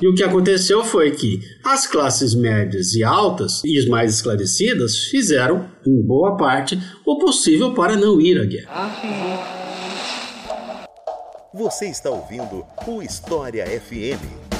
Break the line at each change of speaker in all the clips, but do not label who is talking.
E o que aconteceu foi que as classes médias e altas e as mais esclarecidas fizeram, em boa parte, o possível para não ir à guerra.
Você está ouvindo o História FM.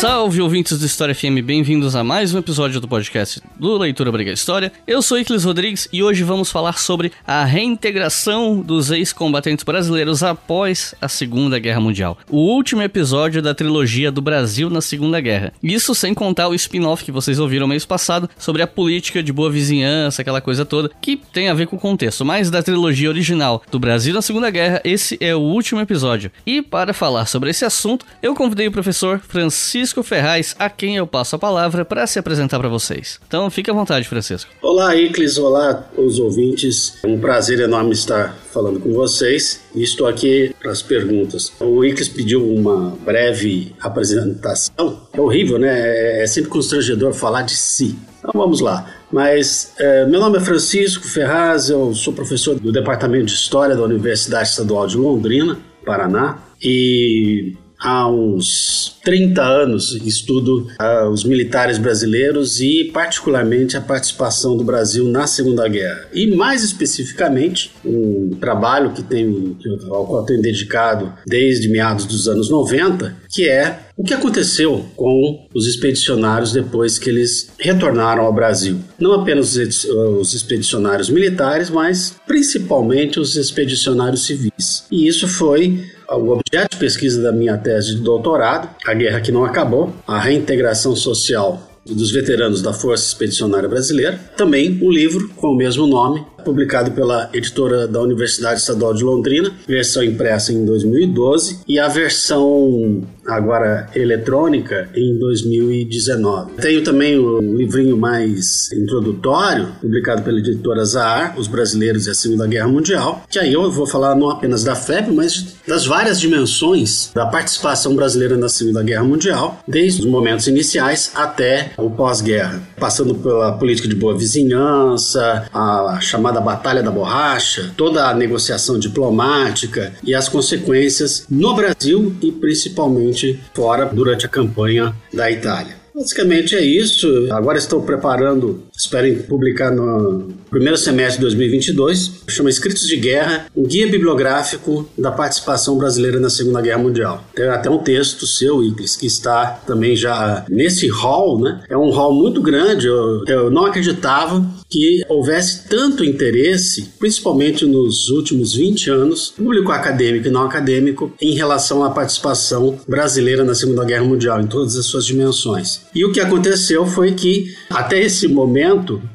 Salve ouvintes do História FM, bem-vindos a mais um episódio do podcast do Leitura Briga História. Eu sou Iclis Rodrigues e hoje vamos falar sobre a reintegração dos ex-combatentes brasileiros após a Segunda Guerra Mundial. O último episódio da trilogia do Brasil na Segunda Guerra. Isso sem contar o spin-off que vocês ouviram mês passado sobre a política de boa vizinhança, aquela coisa toda, que tem a ver com o contexto. Mas da trilogia original do Brasil na Segunda Guerra, esse é o último episódio. E para falar sobre esse assunto, eu convidei o professor Francisco Francisco Ferraz, a quem eu passo a palavra para se apresentar para vocês. Então fique à vontade, Francisco.
Olá, Iclis, olá os ouvintes. É um prazer enorme estar falando com vocês e estou aqui para as perguntas. O Iclis pediu uma breve apresentação. É horrível, né? É sempre constrangedor falar de si. Então vamos lá. Mas é, meu nome é Francisco Ferraz, eu sou professor do Departamento de História da Universidade Estadual de Londrina, Paraná, e há uns 30 anos estudo uh, os militares brasileiros e, particularmente, a participação do Brasil na Segunda Guerra. E, mais especificamente, um trabalho que tem, ao qual tenho dedicado desde meados dos anos 90, que é o que aconteceu com os expedicionários depois que eles retornaram ao Brasil. Não apenas os expedicionários militares, mas principalmente os expedicionários civis. E isso foi o objeto de pesquisa da minha tese de doutorado, A Guerra que Não Acabou, a reintegração social dos veteranos da Força Expedicionária Brasileira. Também um livro com o mesmo nome, publicado pela editora da Universidade Estadual de Londrina, versão impressa em 2012 e a versão agora eletrônica em 2019. Tenho também o livrinho mais introdutório, publicado pela editora Zahar, Os Brasileiros e a Segunda Guerra Mundial, que aí eu vou falar não apenas da FEB, mas das várias dimensões da participação brasileira na Segunda Guerra Mundial, desde os momentos iniciais até o pós-guerra, passando pela política de boa vizinhança, a chamada Batalha da Borracha, toda a negociação diplomática e as consequências no Brasil e principalmente fora durante a campanha da Itália. Basicamente é isso. Agora estou preparando, espero publicar no primeiro semestre de 2022. Chama Escritos de Guerra, um guia bibliográfico da participação brasileira na Segunda Guerra Mundial. Tem até um texto seu, Iclis, que está também já nesse hall, né? É um hall muito grande. Eu, eu não acreditava que houvesse tanto interesse, principalmente nos últimos 20 anos, público acadêmico e não acadêmico, em relação à participação brasileira na Segunda Guerra Mundial, em todas as suas dimensões. E o que aconteceu foi que, até esse momento,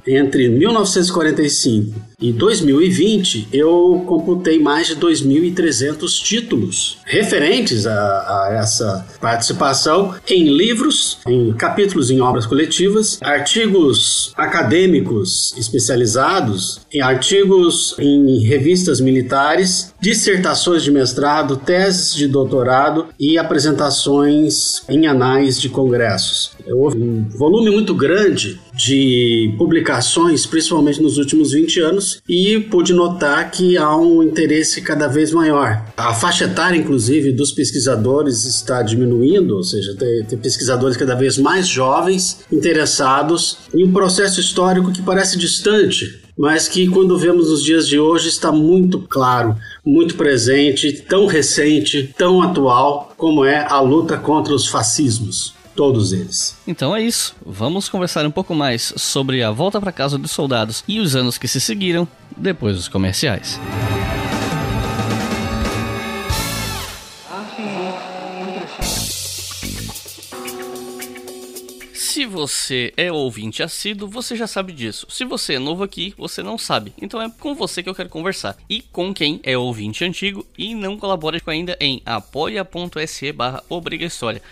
entre 1945 e 2020, eu computei mais de 2.300 títulos referentes a, a, essa participação em livros, em capítulos em obras coletivas, artigos acadêmicos especializados, em artigos em revistas militares, dissertações de mestrado, teses de doutorado e apresentações em anais de congressos. Houve um volume muito grande de publicações, principalmente nos últimos 20 anos, e pude notar que há um interesse cada vez maior. A faixa etária, inclusive, dos pesquisadores está diminuindo, ou seja, tem, tem pesquisadores cada vez mais jovens interessados em um processo histórico que parece distante, mas que quando vemos nos dias de hoje está muito claro, muito presente, tão recente, tão atual como é a luta contra os fascismos. Todos eles.
Então é isso. Vamos conversar um pouco mais sobre a volta para casa dos soldados e os anos que se seguiram depois dos comerciais. Se você é ouvinte assíduo, você já sabe disso. Se você é novo aqui, você não sabe. Então é com você que eu quero conversar. E com quem é ouvinte antigo e não colabora ainda em apoia.se barra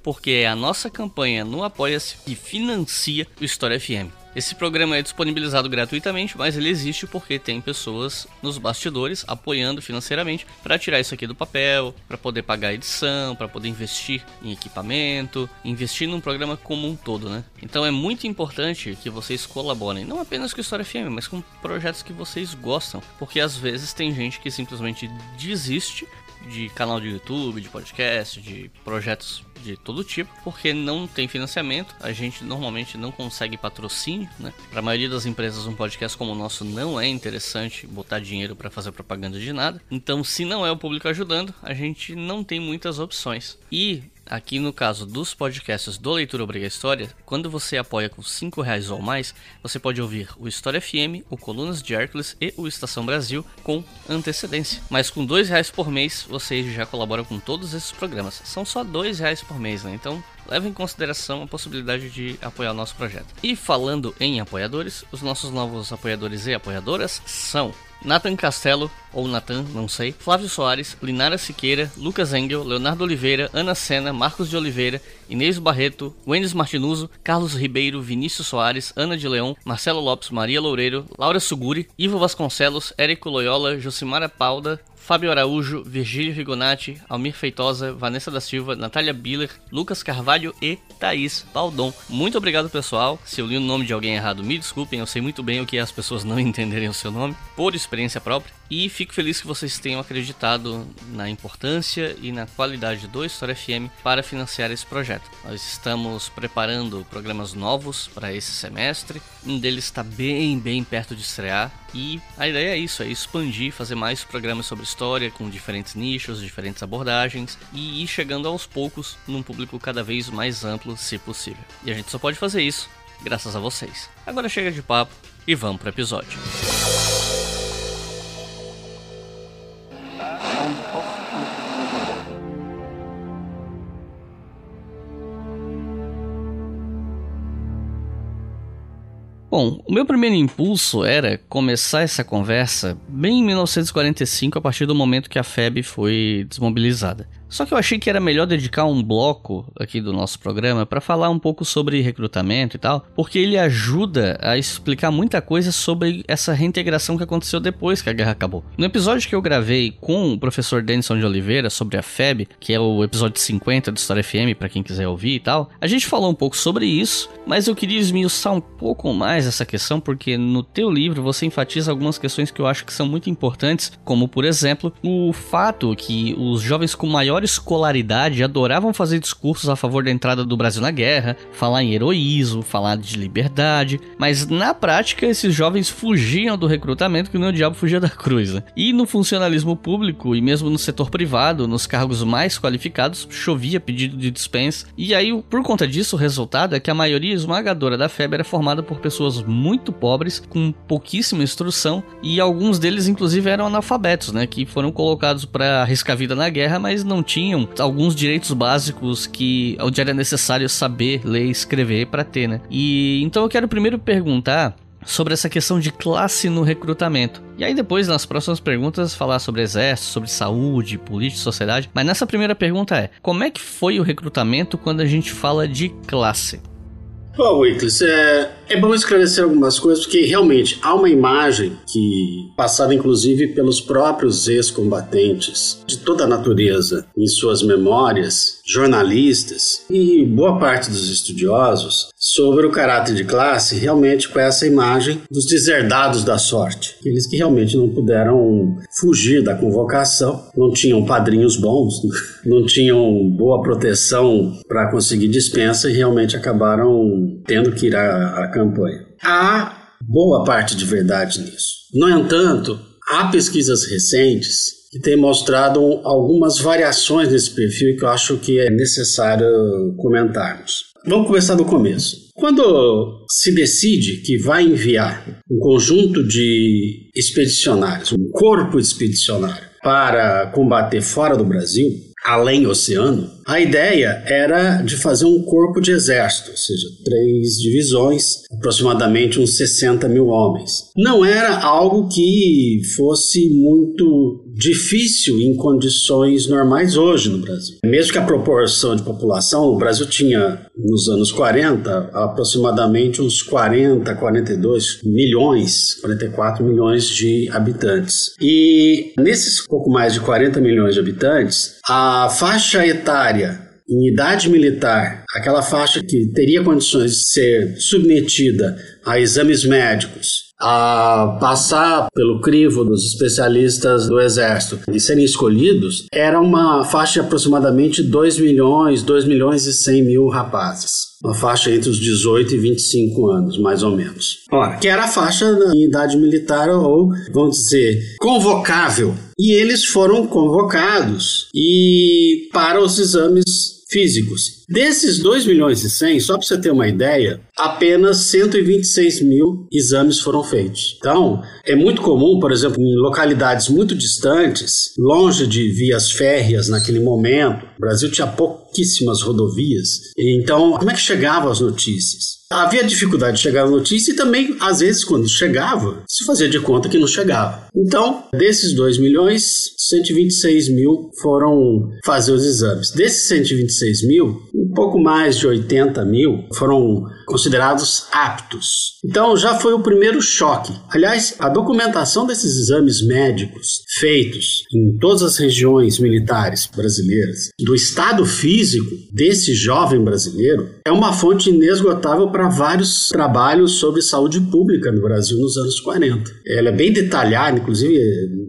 Porque é a nossa campanha no Apoia-se que financia o História FM. Esse programa é disponibilizado gratuitamente, mas ele existe porque tem pessoas nos bastidores apoiando financeiramente para tirar isso aqui do papel, para poder pagar a edição, para poder investir em equipamento, investir num programa como um todo, né? Então é muito importante que vocês colaborem, não apenas com História FM, mas com projetos que vocês gostam, porque às vezes tem gente que simplesmente desiste de canal de YouTube, de podcast, de projetos de todo tipo, porque não tem financiamento, a gente normalmente não consegue patrocínio, né? Para a maioria das empresas, um podcast como o nosso não é interessante botar dinheiro para fazer propaganda de nada. Então, se não é o público ajudando, a gente não tem muitas opções. E Aqui no caso dos podcasts do Leitura Obriga História, quando você apoia com 5 reais ou mais, você pode ouvir o História FM, o Colunas de Hércules e o Estação Brasil com antecedência. Mas com 2 reais por mês, você já colabora com todos esses programas. São só 2 reais por mês, né? Então leve em consideração a possibilidade de apoiar o nosso projeto. E falando em apoiadores, os nossos novos apoiadores e apoiadoras são Nathan Castelo, ou Nathan, não sei, Flávio Soares, Linara Siqueira, Lucas Engel, Leonardo Oliveira, Ana Sena, Marcos de Oliveira, Inês Barreto, Wendes Martinuso, Carlos Ribeiro, Vinícius Soares, Ana de Leão, Marcelo Lopes, Maria Loureiro, Laura Suguri, Ivo Vasconcelos, Érico Loyola, Josimara Pauda, Fábio Araújo, Virgílio Rigonati, Almir Feitosa, Vanessa da Silva, Natália Biller, Lucas Carvalho e Thaís Baldon. Muito obrigado, pessoal. Se eu li o nome de alguém errado, me desculpem, eu sei muito bem o que é as pessoas não entenderem o seu nome, por experiência própria. E fico feliz que vocês tenham acreditado na importância e na qualidade do História FM para financiar esse projeto. Nós estamos preparando programas novos para esse semestre. Um deles está bem, bem perto de estrear. E a ideia é isso, é expandir, fazer mais programas sobre história com diferentes nichos, diferentes abordagens e ir chegando aos poucos num público cada vez mais amplo, se possível. E a gente só pode fazer isso graças a vocês. Agora chega de papo e vamos para o episódio. Bom, o meu primeiro impulso era começar essa conversa bem em 1945, a partir do momento que a FEB foi desmobilizada. Só que eu achei que era melhor dedicar um bloco aqui do nosso programa para falar um pouco sobre recrutamento e tal, porque ele ajuda a explicar muita coisa sobre essa reintegração que aconteceu depois que a guerra acabou. No episódio que eu gravei com o professor Denison de Oliveira sobre a FEB, que é o episódio 50 do História FM, para quem quiser ouvir e tal, a gente falou um pouco sobre isso, mas eu queria esmiuçar um pouco mais essa questão, porque no teu livro você enfatiza algumas questões que eu acho que são muito importantes, como por exemplo, o fato que os jovens com maior escolaridade adoravam fazer discursos a favor da entrada do Brasil na guerra, falar em heroísmo, falar de liberdade, mas na prática esses jovens fugiam do recrutamento que nem o diabo fugia da cruz. Né? E no funcionalismo público e mesmo no setor privado, nos cargos mais qualificados, chovia pedido de dispensa. E aí, por conta disso, o resultado é que a maioria esmagadora da FEB era formada por pessoas muito pobres, com pouquíssima instrução, e alguns deles, inclusive, eram analfabetos, né? Que foram colocados para arriscar a vida na guerra, mas não tinham alguns direitos básicos que onde era necessário saber ler e escrever para ter, né? E então eu quero primeiro perguntar sobre essa questão de classe no recrutamento. E aí depois, nas próximas perguntas, falar sobre exército, sobre saúde, política, sociedade. Mas nessa primeira pergunta é: como é que foi o recrutamento quando a gente fala de classe?
Bom, Wickles, é, é bom esclarecer algumas coisas, porque realmente há uma imagem que, passada inclusive pelos próprios ex-combatentes de toda a natureza em suas memórias, jornalistas e boa parte dos estudiosos, sobre o caráter de classe, realmente com essa imagem dos deserdados da sorte. Aqueles que realmente não puderam fugir da convocação, não tinham padrinhos bons, não tinham boa proteção para conseguir dispensa e realmente acabaram tendo que ir à, à campanha. Há boa parte de verdade nisso. No entanto, há pesquisas recentes que têm mostrado algumas variações nesse perfil que eu acho que é necessário comentarmos. Vamos começar do começo. Quando se decide que vai enviar um conjunto de expedicionários, um corpo expedicionário, para combater fora do Brasil, além oceano, a ideia era de fazer um corpo de exército, ou seja, três divisões, aproximadamente uns 60 mil homens. Não era algo que fosse muito difícil em condições normais hoje no Brasil. Mesmo que a proporção de população, o Brasil tinha nos anos 40 aproximadamente uns 40, 42 milhões, 44 milhões de habitantes. E nesses pouco mais de 40 milhões de habitantes, a faixa etária em idade militar, aquela faixa que teria condições de ser submetida a exames médicos, a passar pelo crivo dos especialistas do Exército e serem escolhidos, era uma faixa de aproximadamente 2 milhões, 2 milhões e 100 mil rapazes uma faixa entre os 18 e 25 anos, mais ou menos. Ora, que era a faixa em idade militar ou, vamos dizer, convocável. E eles foram convocados e para os exames físicos. Desses 2 milhões e 100, só para você ter uma ideia, apenas 126 mil exames foram feitos. Então, é muito comum, por exemplo, em localidades muito distantes, longe de vias férreas naquele momento, o Brasil tinha pouquíssimas rodovias. Então, como é que chegavam as notícias? Havia dificuldade de chegar à notícia e também, às vezes, quando chegava, se fazia de conta que não chegava. Então, desses 2 milhões, 126 mil foram fazer os exames. Desses 126 mil, um pouco mais de 80 mil foram considerados aptos. Então já foi o primeiro choque. Aliás, a documentação desses exames médicos feitos em todas as regiões militares brasileiras, do estado físico desse jovem brasileiro, é uma fonte inesgotável para vários trabalhos sobre saúde pública no Brasil nos anos 40. Ela é bem detalhada, inclusive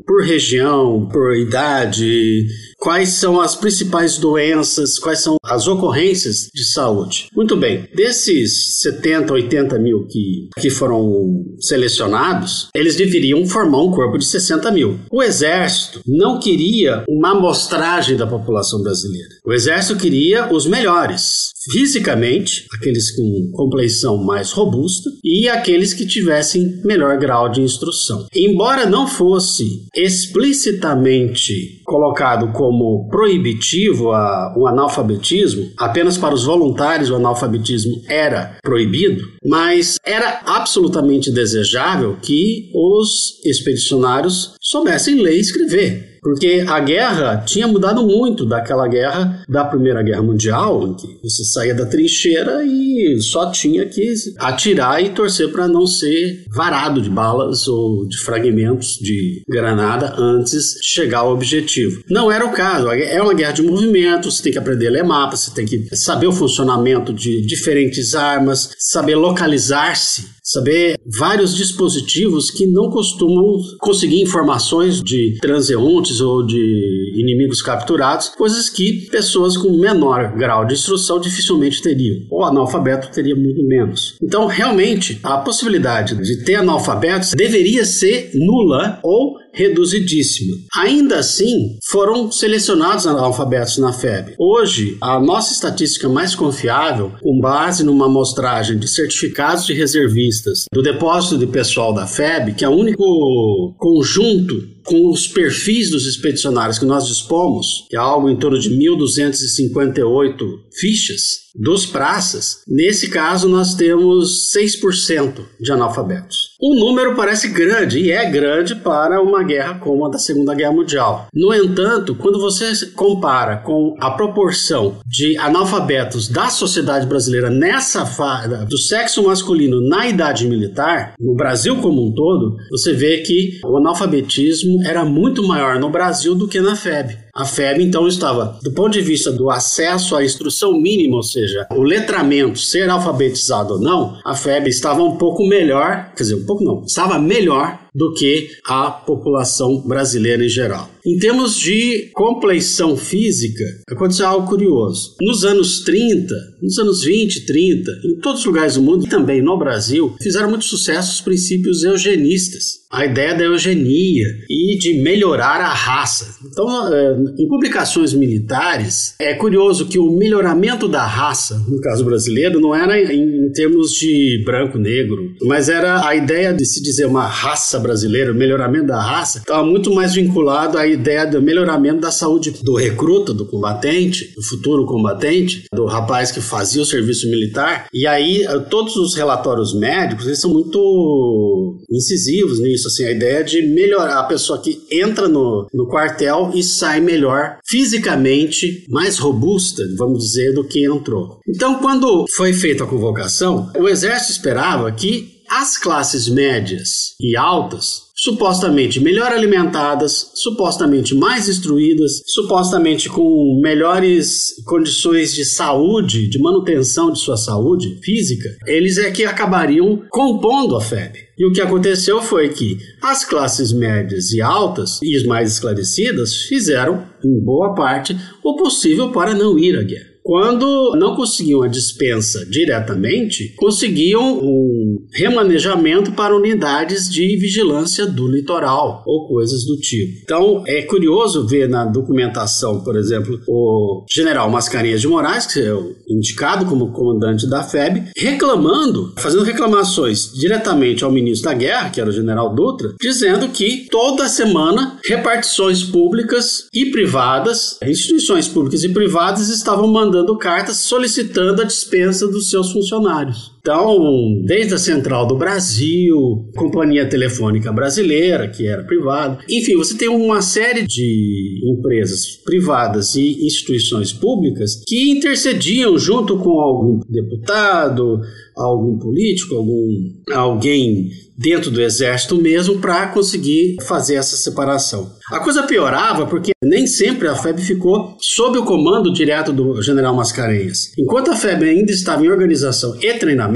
por região, por idade, quais são as principais doenças, quais são as ocorrências de saúde. Muito bem, desses 70, 80 mil que, que foram selecionados, eles deveriam formar um corpo de 60 mil. O Exército não queria uma amostragem da população brasileira. O Exército queria os melhores, fisicamente, aqueles com compleição mais robusta e aqueles que tivessem melhor grau de instrução. Embora não fosse explicitamente colocado como proibitivo a, o analfabetismo, apenas para os voluntários o analfabetismo era proibido, mas era absolutamente desejável que os expedicionários soubessem ler e escrever. Porque a guerra tinha mudado muito daquela guerra da Primeira Guerra Mundial, em que você saía da trincheira e só tinha que atirar e torcer para não ser varado de balas ou de fragmentos de granada antes de chegar ao objetivo. Não era o caso. É uma guerra de movimento, você tem que aprender a ler mapas, você tem que saber o funcionamento de diferentes armas, saber localizar-se saber vários dispositivos que não costumam conseguir informações de transeuntes ou de inimigos capturados, coisas que pessoas com menor grau de instrução dificilmente teriam. O analfabeto teria muito menos. Então, realmente, a possibilidade de ter analfabetos deveria ser nula ou reduzidíssima. Ainda assim, foram selecionados analfabetos na FEB. Hoje, a nossa estatística mais confiável, com base numa amostragem de certificados de reservistas do depósito de pessoal da FEB, que é o único conjunto com os perfis dos expedicionários que nós dispomos, que é algo em torno de 1.258 fichas, dos praças, nesse caso nós temos 6% de analfabetos. O número parece grande e é grande para uma guerra como a da Segunda Guerra Mundial. No entanto, quando você compara com a proporção de analfabetos da sociedade brasileira nessa fase do sexo masculino na idade militar, no Brasil como um todo, você vê que o analfabetismo era muito maior no Brasil do que na FEB. A FEB, então, estava, do ponto de vista do acesso à instrução mínima, ou seja, o letramento, ser alfabetizado ou não, a FEB estava um pouco melhor, quer dizer, um pouco não, estava melhor do que a população brasileira em geral. Em termos de compleição física, aconteceu algo curioso. Nos anos 30, nos anos 20, 30, em todos os lugares do mundo e também no Brasil, fizeram muito sucesso os princípios eugenistas. A ideia da eugenia e de melhorar a raça. Então, é, em publicações militares, é curioso que o melhoramento da raça, no caso brasileiro, não era em termos de branco-negro, mas era a ideia de se dizer uma raça brasileira, o melhoramento da raça, estava muito mais vinculado à ideia do melhoramento da saúde do recruta, do combatente, do futuro combatente, do rapaz que fazia o serviço militar. E aí, eh, todos os relatórios médicos, eles são muito incisivos nisso, assim, a ideia de melhorar a pessoa que entra no, no quartel e sai melhor fisicamente, mais robusta, vamos dizer, do que entrou. Então, quando foi feita a convocação, o exército esperava que as classes médias e altas supostamente melhor alimentadas, supostamente mais instruídas, supostamente com melhores condições de saúde, de manutenção de sua saúde física, eles é que acabariam compondo a FEB. E o que aconteceu foi que as classes médias e altas e as mais esclarecidas fizeram, em boa parte, o possível para não ir à guerra. Quando não conseguiam a dispensa diretamente, conseguiam um remanejamento para unidades de vigilância do litoral ou coisas do tipo. Então é curioso ver na documentação, por exemplo, o general Mascarenhas de Moraes, que é indicado como comandante da FEB, reclamando, fazendo reclamações diretamente ao ministro da Guerra, que era o general Dutra, dizendo que toda semana repartições públicas e privadas, instituições públicas e privadas estavam mandando mandando cartas solicitando a dispensa dos seus funcionários. Então, desde a Central do Brasil, Companhia Telefônica Brasileira, que era privada, enfim, você tem uma série de empresas privadas e instituições públicas que intercediam junto com algum deputado, algum político, algum alguém dentro do exército mesmo para conseguir fazer essa separação. A coisa piorava porque nem sempre a FEB ficou sob o comando direto do general Mascarenhas. Enquanto a FEB ainda estava em organização e treinamento,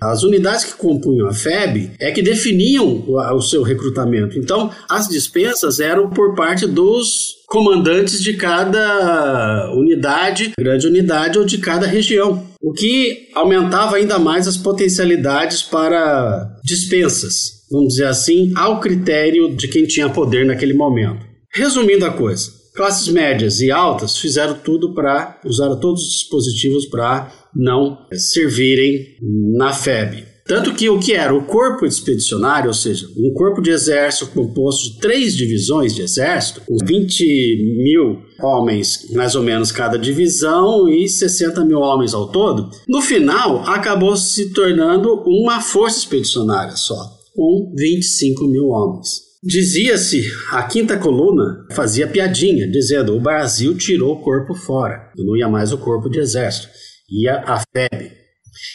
as unidades que compunham a FEB é que definiam o seu recrutamento. Então, as dispensas eram por parte dos comandantes de cada unidade, grande unidade ou de cada região, o que aumentava ainda mais as potencialidades para dispensas, vamos dizer assim, ao critério de quem tinha poder naquele momento. Resumindo a coisa, classes médias e altas fizeram tudo para usar todos os dispositivos para não servirem na FEB. Tanto que o que era o corpo expedicionário, ou seja, um corpo de exército composto de três divisões de exército, com 20 mil homens, mais ou menos, cada divisão e 60 mil homens ao todo, no final acabou se tornando uma força expedicionária só, com 25 mil homens. Dizia-se, a quinta coluna fazia piadinha, dizendo o Brasil tirou o corpo fora, não ia mais o corpo de exército, ia a FEB,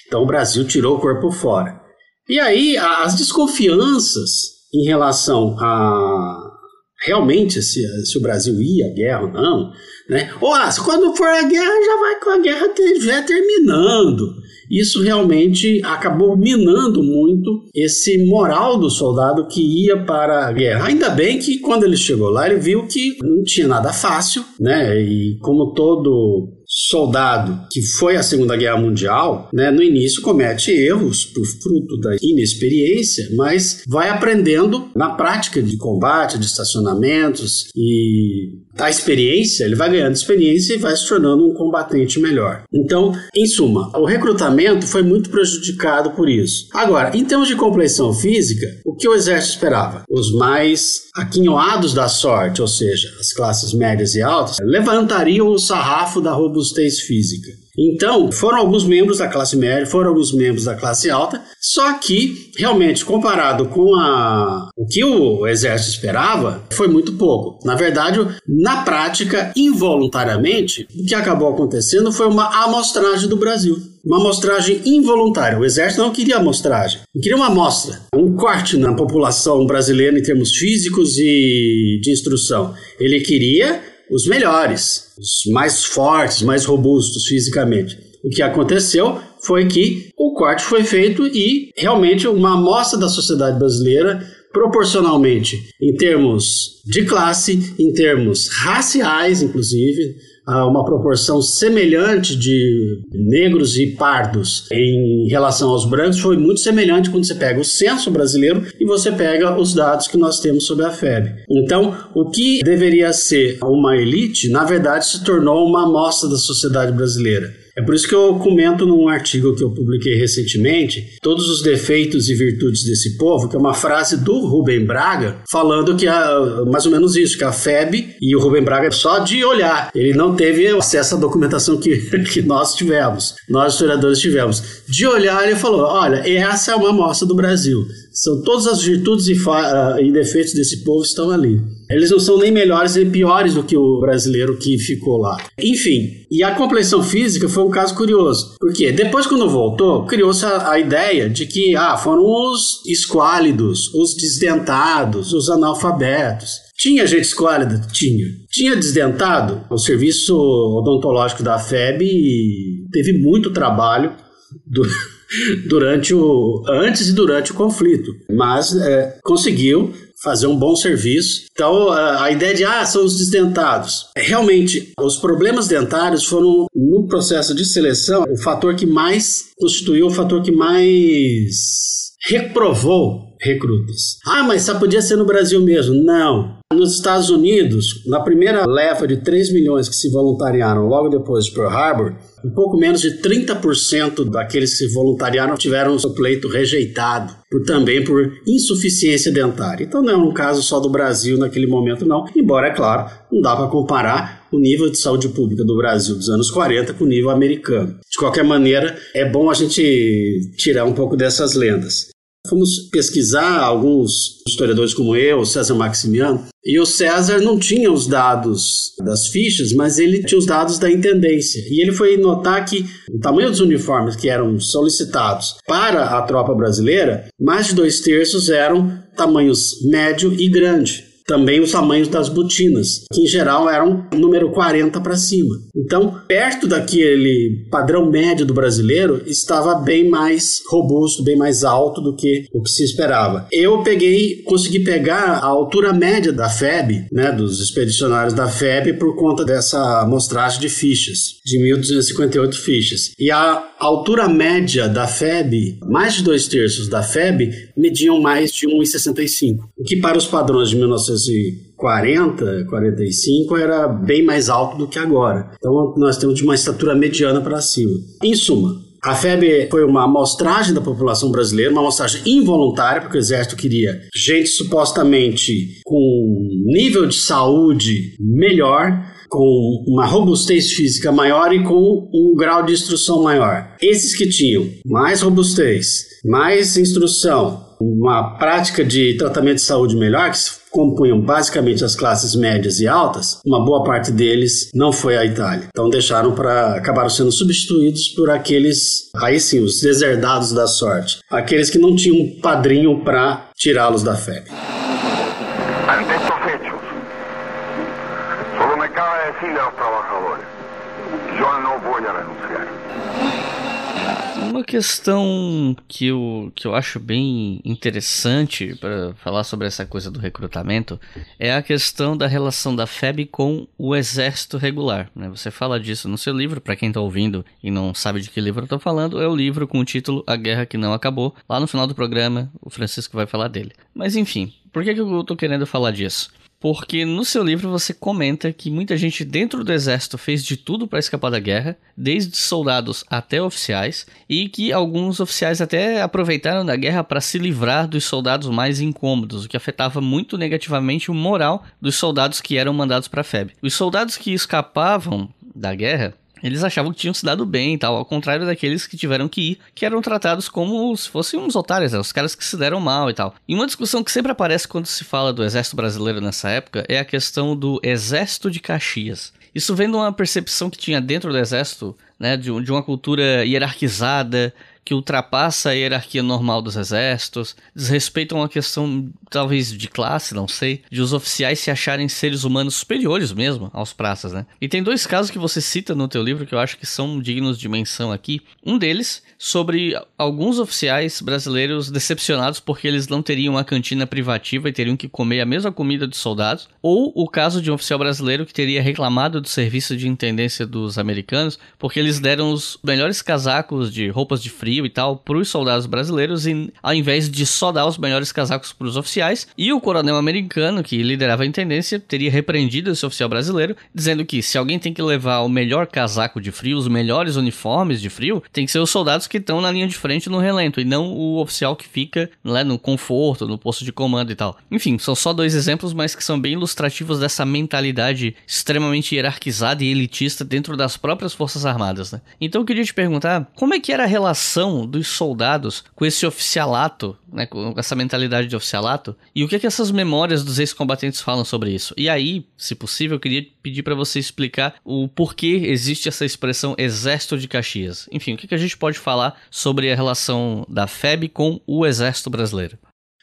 então o Brasil tirou o corpo fora. E aí as desconfianças em relação a realmente se, se o Brasil ia à guerra ou não, né? Ou ah, quando for a guerra já vai com a guerra já terminando. Isso realmente acabou minando muito esse moral do soldado que ia para a guerra. Ainda bem que quando ele chegou lá ele viu que não tinha nada fácil, né? E como todo soldado que foi à Segunda Guerra Mundial, né, no início comete erros por fruto da inexperiência, mas vai aprendendo na prática de combate, de estacionamentos e a experiência, ele vai ganhando experiência e vai se tornando um combatente melhor. Então, em suma, o recrutamento foi muito prejudicado por isso. Agora, em termos de compleição física, o que o exército esperava? Os mais aquinhoados da sorte, ou seja, as classes médias e altas, levantariam o sarrafo da robustez física. Então, foram alguns membros da classe média, foram alguns membros da classe alta, só que, realmente, comparado com a, o que o exército esperava, foi muito pouco. Na verdade, na prática, involuntariamente, o que acabou acontecendo foi uma amostragem do Brasil. Uma amostragem involuntária. O exército não queria amostragem, queria uma amostra, um corte na população brasileira em termos físicos e de instrução. Ele queria os melhores, os mais fortes, mais robustos fisicamente. O que aconteceu foi que o corte foi feito e realmente uma amostra da sociedade brasileira proporcionalmente em termos de classe, em termos raciais, inclusive, a uma proporção semelhante de negros e pardos em relação aos brancos foi muito semelhante quando você pega o censo brasileiro e você pega os dados que nós temos sobre a FEB. Então, o que deveria ser uma elite, na verdade, se tornou uma amostra da sociedade brasileira. É por isso que eu comento num artigo que eu publiquei recentemente todos os defeitos e virtudes desse povo, que é uma frase do Rubem Braga, falando que a, mais ou menos isso, que a FEB e o Rubem Braga só de olhar, ele não teve acesso à documentação que, que nós tivemos, nós historiadores tivemos. De olhar, ele falou: olha, essa é uma amostra do Brasil. São todas as virtudes e, uh, e defeitos desse povo estão ali. Eles não são nem melhores nem piores do que o brasileiro que ficou lá. Enfim, e a complexão física foi um caso curioso. Porque depois, quando voltou, criou-se a, a, ideia de que ah, foram os esquálidos, os desdentados, os analfabetos. Tinha gente esquálida? Tinha. Tinha desdentado? O serviço odontológico da FEB teve muito trabalho do durante o antes e durante o conflito, mas é, conseguiu fazer um bom serviço. Então, a ideia de, ah, são os desdentados. Realmente, os problemas dentários foram, no processo de seleção, o fator que mais constituiu, o fator que mais reprovou recrutas. Ah, mas só podia ser no Brasil mesmo. Não. Nos Estados Unidos, na primeira leva de 3 milhões que se voluntariaram logo depois de Pearl Harbor, um pouco menos de 30% daqueles que se voluntariaram tiveram o seu pleito rejeitado, por, também por insuficiência dentária. Então não é um caso só do Brasil naquele momento, não. Embora, é claro, não dá para comparar o nível de saúde pública do Brasil dos anos 40 com o nível americano. De qualquer maneira, é bom a gente tirar um pouco dessas lendas. Fomos pesquisar alguns historiadores como eu, César Maximiano, e o César não tinha os dados das fichas, mas ele tinha os dados da intendência. E ele foi notar que o tamanho dos uniformes que eram solicitados para a tropa brasileira, mais de dois terços eram tamanhos médio e grande também os tamanhos das botinas, que em geral eram número 40 para cima. Então, perto daquele padrão médio do brasileiro, estava bem mais robusto, bem mais alto do que o que se esperava. Eu peguei, consegui pegar a altura média da FEB, né, dos expedicionários da FEB, por conta dessa amostragem de fichas, de 1258 fichas. E a altura média da FEB, mais de dois terços da FEB, mediam mais de 1,65, o que para os padrões de 1940, 45 era bem mais alto do que agora. Então nós temos de uma estatura mediana para cima. Em suma, a FEB foi uma amostragem da população brasileira, uma amostragem involuntária, porque o Exército queria gente supostamente com nível de saúde melhor, com uma robustez física maior e com um grau de instrução maior. Esses que tinham mais robustez, mais instrução, uma prática de tratamento de saúde melhor, que compunham basicamente as classes médias e altas, uma boa parte deles não foi à Itália. Então deixaram para acabaram sendo substituídos por aqueles, aí sim, os deserdados da sorte, aqueles que não tinham um padrinho para tirá-los da febre.
Uma questão que eu, que eu acho bem interessante para falar sobre essa coisa do recrutamento é a questão da relação da FEB com o exército regular. Né? Você fala disso no seu livro, para quem está ouvindo e não sabe de que livro eu estou falando, é o livro com o título A Guerra que Não Acabou. Lá no final do programa, o Francisco vai falar dele. Mas enfim, por que, que eu estou querendo falar disso? Porque no seu livro você comenta que muita gente dentro do exército fez de tudo para escapar da guerra, desde soldados até oficiais, e que alguns oficiais até aproveitaram da guerra para se livrar dos soldados mais incômodos, o que afetava muito negativamente o moral dos soldados que eram mandados para a FEB. Os soldados que escapavam da guerra eles achavam que tinham se dado bem e tal, ao contrário daqueles que tiveram que ir, que eram tratados como se fossem uns otários, né? os caras que se deram mal e tal. E uma discussão que sempre aparece quando se fala do exército brasileiro nessa época é a questão do exército de Caxias. Isso vem de uma percepção que tinha dentro do exército, né, de, de uma cultura hierarquizada, que ultrapassa a hierarquia normal dos exércitos, desrespeitam a questão, talvez, de classe, não sei, de os oficiais se acharem seres humanos superiores mesmo aos praças, né? E tem dois casos que você cita no teu livro que eu acho que são dignos de menção aqui. Um deles sobre alguns oficiais brasileiros decepcionados porque eles não teriam uma cantina privativa e teriam que comer a mesma comida dos soldados, ou o caso de um oficial brasileiro que teria reclamado do serviço de intendência dos americanos porque eles deram os melhores casacos de roupas de frio frio e tal para os soldados brasileiros, e, ao invés de só dar os melhores casacos para os oficiais. E o coronel americano, que liderava a intendência, teria repreendido esse oficial brasileiro, dizendo que se alguém tem que levar o melhor casaco de frio, os melhores uniformes de frio, tem que ser os soldados que estão na linha de frente no relento, e não o oficial que fica né, no conforto, no posto de comando e tal. Enfim, são só dois exemplos, mas que são bem ilustrativos dessa mentalidade extremamente hierarquizada e elitista dentro das próprias Forças Armadas. Né? Então eu queria te perguntar, como é que era a relação relação dos soldados com esse oficialato, né, com essa mentalidade de oficialato, e o que, é que essas memórias dos ex-combatentes falam sobre isso. E aí, se possível, eu queria pedir para você explicar o porquê existe essa expressão Exército de Caxias. Enfim, o que, que a gente pode falar sobre a relação da FEB com o Exército Brasileiro?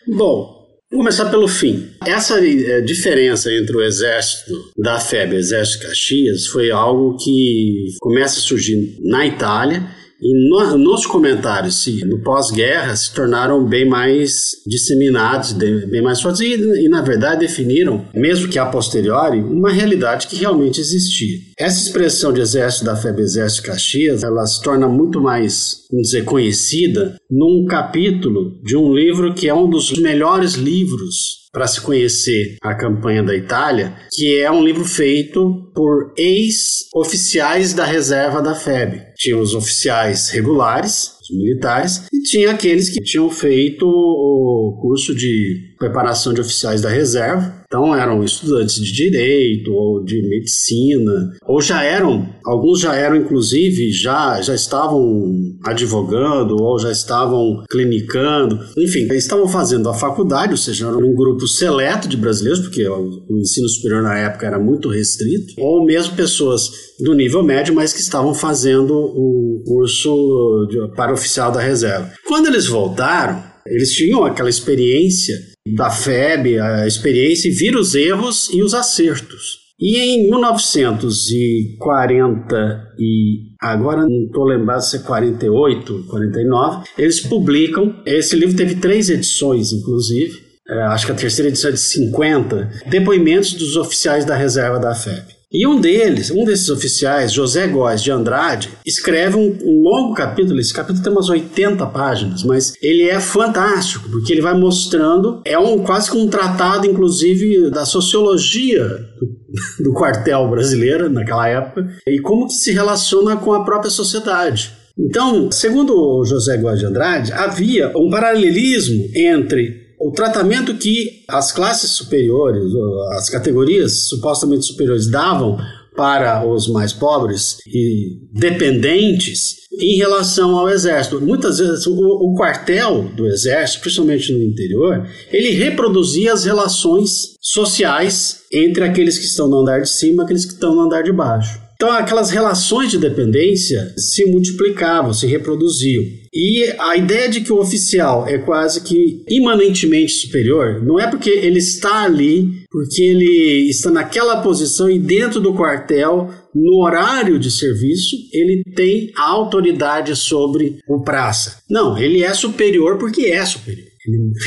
Bom, Vou começar pelo fim. Essa é, diferença entre o exército da FEB e o exército de Caxias foi algo que começa a surgir na Itália E no, comentários, se, no pós-guerra, se tornaram bem mais disseminados, bem mais fortes, e, e, na verdade definiram, mesmo que a posteriori, uma realidade que realmente existia. Essa expressão de exército da FEB Exército Caxias, ela se torna muito mais, vamos dizer, conhecida num capítulo de um livro que é um dos melhores livros para se conhecer a campanha da Itália, que é um livro feito por ex-oficiais da reserva da FEB. Tinha os oficiais regulares, os militares, e tinha aqueles que tinham feito o curso de preparação de oficiais da reserva. Então eram estudantes de direito ou de medicina, ou já eram, alguns já eram inclusive já já estavam advogando ou já estavam clinicando, enfim, eles estavam fazendo a faculdade, ou seja, eram um grupo seleto de brasileiros, porque o, ensino superior na época era muito restrito, ou mesmo pessoas do nível médio, mas que estavam fazendo o curso de, para oficial da reserva. Quando eles voltaram, eles tinham aquela experiência da FEB, a experiência e viram os erros e os acertos. E em 1940 e agora não estou lembrado se é 48, 49, eles publicam. Esse livro teve três edições, inclusive. É, acho que a terceira edição é de 50 depoimentos dos oficiais da reserva da FEB. E um deles, um desses oficiais, José Góes de Andrade, escreve um, um, longo capítulo. Esse capítulo tem umas 80 páginas, mas ele é fantástico, porque ele vai mostrando, é um quase que um tratado, inclusive, da sociologia do, do quartel brasileiro naquela época e como que se relaciona com a própria sociedade. Então, segundo José Góes de Andrade, havia um paralelismo entre o tratamento que as classes superiores, as categorias supostamente superiores davam para os mais pobres e dependentes em relação ao exército. Muitas vezes o, o, quartel do exército, principalmente no interior, ele reproduzia as relações sociais entre aqueles que estão no andar de cima e aqueles que estão no andar de baixo. Então, aquelas relações de dependência se multiplicavam, se reproduziam. E a ideia de que o oficial é quase que imanentemente superior não é porque ele está ali, porque ele está naquela posição e dentro do quartel, no horário de serviço, ele tem a autoridade sobre o praça. Não, ele é superior porque é superior.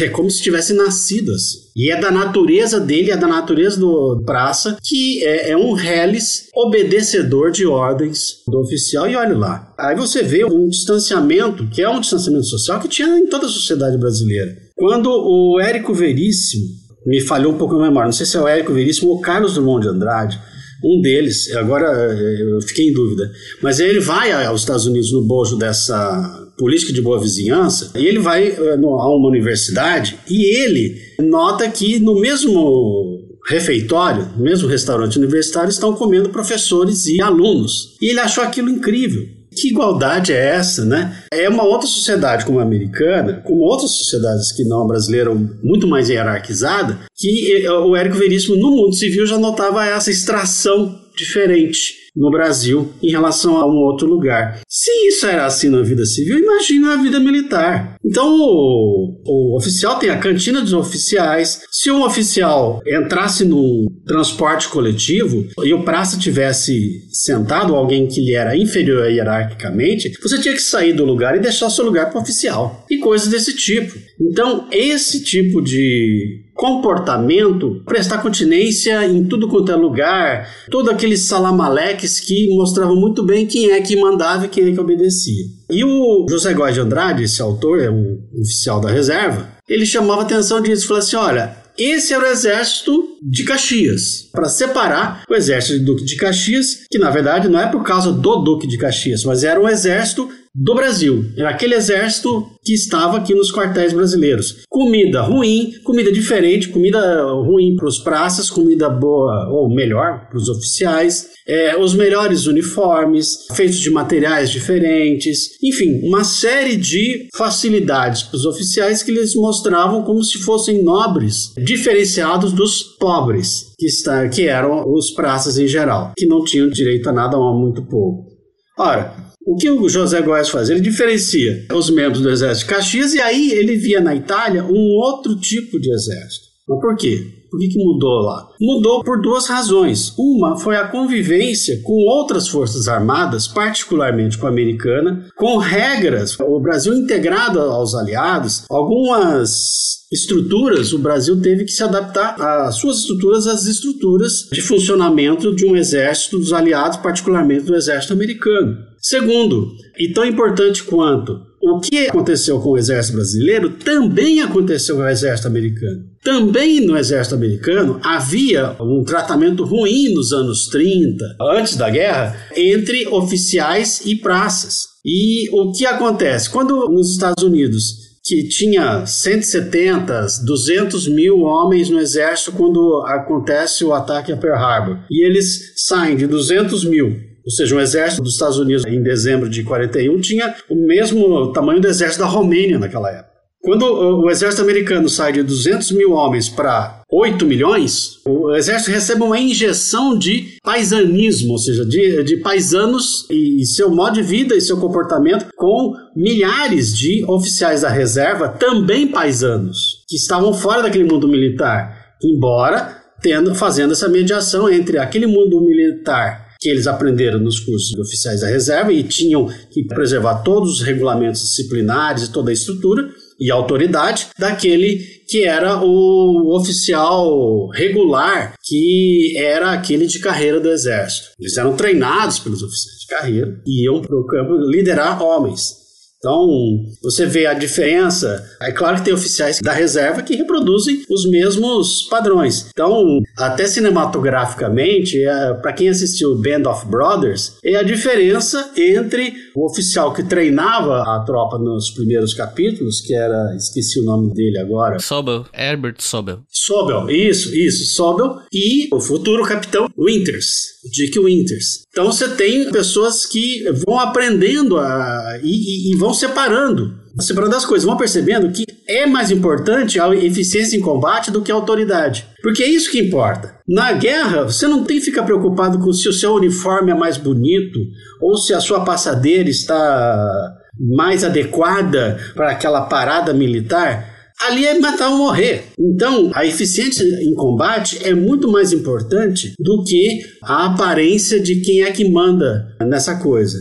É como se tivesse nascido assim. E é da natureza dele, é da natureza do praça, que é, é um reles obedecedor de ordens do oficial. E olha lá. Aí você vê um distanciamento, que é um distanciamento social que tinha em toda a sociedade brasileira. Quando o Érico Veríssimo, me falhou um pouco a memória, não sei se é o Érico Veríssimo ou Carlos Drummond de Andrade, um deles, agora eh, eu fiquei em dúvida, mas ele vai aos Estados Unidos no bojo dessa política de boa vizinhança, e ele vai no, a uma universidade e ele nota que no mesmo refeitório, no mesmo restaurante universitário, estão comendo professores e alunos. E ele achou aquilo incrível. Que igualdade é essa, né? É uma outra sociedade como a americana, como outras sociedades que não a brasileira, muito mais hierarquizada, que eh, o Érico Veríssimo no mundo civil já notava essa extração diferente no Brasil em relação a um outro lugar. Se isso era assim na vida civil, imagina a vida militar. Então, o, o oficial tem a cantina dos oficiais. Se um oficial entrasse num transporte coletivo e o praça tivesse sentado alguém que lhe era inferior hierarquicamente, você tinha que sair do lugar e deixar seu lugar para o oficial. E coisas desse tipo. Então, esse tipo de comportamento, prestar continência em tudo quanto é lugar, todo aqueles salamaleques que mostravam muito bem quem é que mandava e quem é que obedecia. E o José Góes de Andrade, esse autor, é um oficial da reserva, ele chamava atenção disso, falou assim, olha, esse era o exército de Caxias, para separar o exército do Duque de Caxias, que na verdade não é por causa do Duque de Caxias, mas era um exército do Brasil. Era aquele exército que estava aqui nos quartéis brasileiros. Comida ruim, comida diferente, comida ruim para os praças, comida boa ou melhor para os oficiais, é, os melhores uniformes, feitos de materiais diferentes, enfim, uma série de facilidades para os oficiais que eles mostravam como se fossem nobres, diferenciados dos pobres, que, está, que eram os praças em geral, que não tinham direito a nada ou muito pouco. Ora, o que o José Góes faz? Ele diferencia os membros do exército de Caxias e aí ele via na Itália um outro tipo de exército. Mas por quê? Por que, que mudou lá? Mudou por duas razões. Uma foi a convivência com outras forças armadas, particularmente com a americana, com regras. O Brasil integrado aos aliados, algumas estruturas, o Brasil teve que se adaptar às suas estruturas às estruturas de funcionamento de um exército dos aliados, particularmente do exército americano. Segundo, e tão importante quanto, o que aconteceu com o exército brasileiro também aconteceu com o exército americano. Também no exército americano havia um tratamento ruim nos anos 30, antes da guerra, entre oficiais e praças. E o que acontece? Quando nos Estados Unidos que tinha 170, 200 mil homens no exército quando acontece o ataque a Pearl Harbor. E eles saem de 200 mil ou seja, o exército dos Estados Unidos em dezembro de 41 tinha o mesmo tamanho do exército da Romênia naquela época. Quando o exército americano sai de 200 mil homens para 8 milhões, o exército recebe uma injeção de paisanismo, ou seja, de, de paisanos e seu modo de vida e seu comportamento com milhares de oficiais da reserva, também paisanos, que estavam fora daquele mundo militar, embora tendo, fazendo essa mediação entre aquele mundo militar que eles aprenderam nos cursos de oficiais da reserva e tinham que preservar todos os regulamentos disciplinares e toda a estrutura e autoridade daquele que era o oficial regular, que era aquele de carreira do exército. Eles eram treinados pelos oficiais de carreira e iam para o campo liderar homens. Então, você vê a diferença. É claro que tem oficiais da reserva que reproduzem os mesmos padrões. Então, até cinematograficamente, é, para quem assistiu Band of Brothers, é a diferença entre o oficial que treinava a tropa nos primeiros capítulos, que era, esqueci o nome dele agora.
Sobel, Herbert Sobel.
Sobel, isso, isso, Sobel, e o futuro capitão Winters, Dick Winters. Então você tem pessoas que vão aprendendo a, e, e, e vão separando separando as coisas, vão percebendo que é mais importante a eficiência em combate do que a autoridade. Porque é isso que importa. Na guerra, você não tem que ficar preocupado com se o seu uniforme é mais bonito ou se a sua passadeira está mais adequada para aquela parada militar ali é matar ou morrer. Então, a eficiência em combate é muito mais importante do que a aparência de quem é que manda nessa coisa.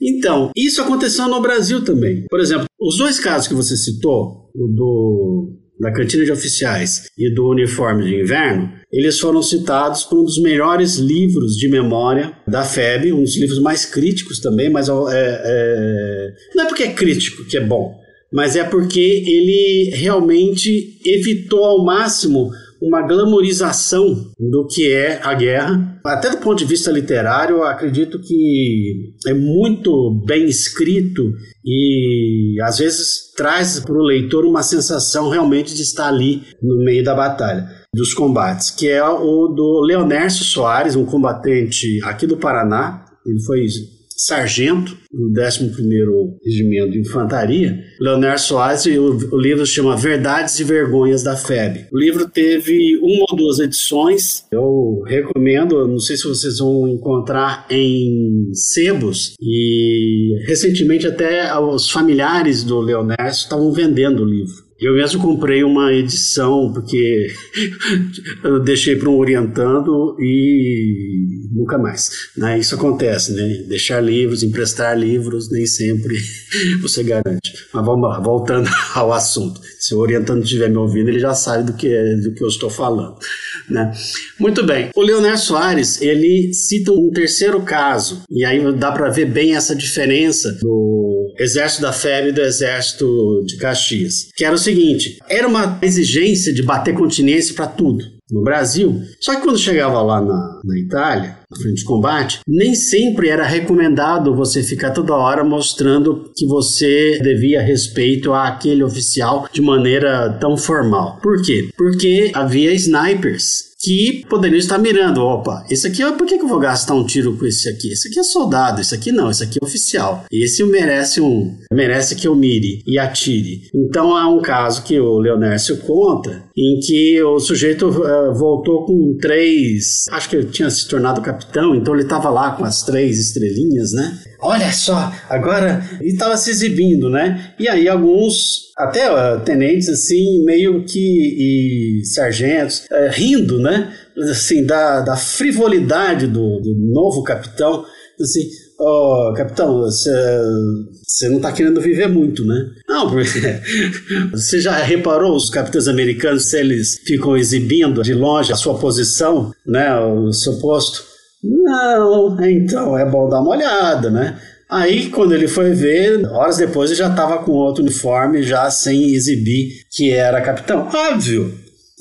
Então, isso aconteceu no Brasil também. Por exemplo, os dois casos que você citou, o do da cantina de oficiais e do uniforme de inverno, eles foram citados por um dos melhores livros de memória da FEB, um dos livros mais críticos também, mas é, é, não é porque é crítico que é bom, mas é porque ele realmente evitou ao máximo uma glamorização do que é a guerra. Até do ponto de vista literário, acredito que é muito bem escrito e às vezes traz para o leitor uma sensação realmente de estar ali no meio da batalha, dos combates, que é o do Leonércio Soares, um combatente aqui do Paraná. Ele foi sargento do 11º Regimento de Infantaria, Leonardo Soares, e o, o, livro se chama Verdades e Vergonhas da FEB. O livro teve uma ou duas edições, eu recomendo, não sei se vocês vão encontrar em sebos, e recentemente até os familiares do Leonardo estavam vendendo o livro. Eu mesmo comprei uma edição porque eu deixei para um orientando e nunca mais. Né? Isso acontece, né? Deixar livros, emprestar livros, nem sempre você garante. Mas vamos voltando ao assunto. Se o orientando estiver me ouvindo, ele já sabe do que, é, do que eu estou falando. Né? Muito bem. O Leonardo Soares, ele cita um terceiro caso, e aí dá para ver bem essa diferença do Exército da FEB e do Exército de Caxias, que era o seguinte: era uma exigência de bater continência para tudo no Brasil. Só que quando chegava lá na, na Itália, na frente de combate, nem sempre era recomendado você ficar toda hora mostrando que você devia respeito àquele oficial de maneira tão formal. Por quê? Porque havia snipers que poderiam estar mirando. Opa, esse aqui, por que, que eu vou gastar um tiro com esse aqui? Esse aqui é soldado, esse aqui não, esse aqui é oficial. Esse merece um, merece que eu mire e atire. Então há um caso que o Leonércio conta em que o sujeito uh, voltou com três, acho que ele tinha se tornado capitão, então ele estava lá com as três estrelinhas, né? Olha só, agora. E estava se exibindo, né? E aí alguns, até uh, tenentes, assim, meio que. e sargentos, uh, rindo, né? Assim, da, da frivolidade do, do novo capitão. Assim, Ô, oh, capitão, você não está querendo viver muito, né? Não, porque você já reparou os capitães americanos se eles ficam exibindo de longe a sua posição, né, o seu posto? Não, então é bom dar uma olhada, né? Aí, quando ele foi ver, horas depois ele já estava com outro uniforme, já sem exibir que era capitão. Óbvio,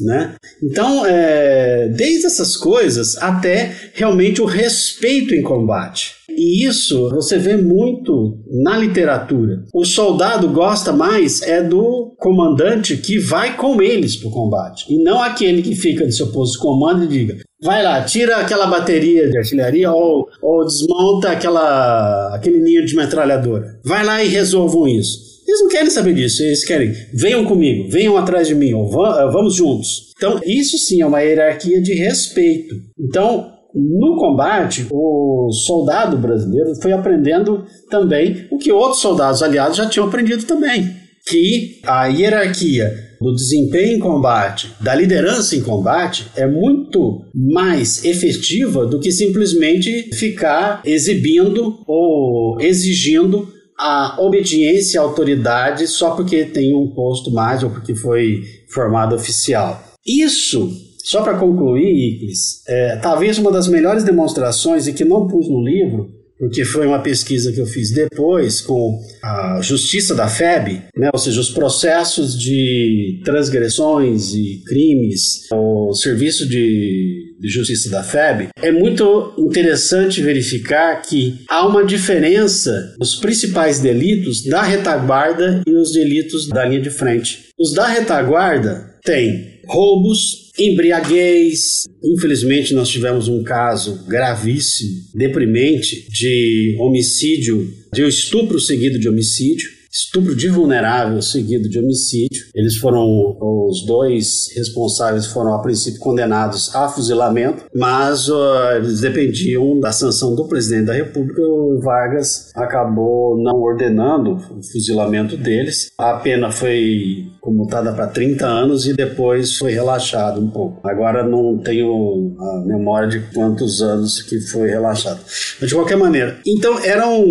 né? Então, é, desde essas coisas até realmente o respeito em combate. E isso você vê muito na literatura. O soldado gosta mais é do comandante que vai com eles para o combate, e não aquele que fica no seu posto de comando e diga: vai lá, tira aquela bateria de artilharia ou, ou desmonta aquela, aquele ninho de metralhadora. Vai lá e resolvam isso. Eles não querem saber disso, eles querem, venham comigo, venham atrás de mim, ou vamos juntos. Então, isso sim é uma hierarquia de respeito. Então, no combate, o soldado brasileiro foi aprendendo também o que outros soldados aliados já tinham aprendido também, que a hierarquia do desempenho em combate, da liderança em combate, é muito mais efetiva do que simplesmente ficar exibindo ou exigindo a obediência à autoridade só porque tem um posto mais ou porque foi formado oficial. Isso só para concluir, Iclis, é, talvez uma das melhores demonstrações, e que não pus no livro, porque foi uma pesquisa que eu fiz depois com a justiça da FEB, né, ou seja, os processos de transgressões e crimes, o serviço de, de justiça da FEB, é muito interessante verificar que há uma diferença nos principais delitos da retaguarda e os delitos da linha de frente. Os da retaguarda têm roubos, embriaguez. Infelizmente, nós tivemos um caso gravíssimo, deprimente, de homicídio, de estupro seguido de homicídio estupro de vulnerável seguido de homicídio. Eles foram, os dois responsáveis foram a princípio condenados a fuzilamento, mas uh, eles dependiam da sanção do presidente da República. O Vargas acabou não ordenando o fuzilamento deles. A pena foi comutada para 30 anos e depois foi relaxado um pouco. Agora não tenho a memória de quantos anos que foi relaxado. Mas de qualquer maneira, então eram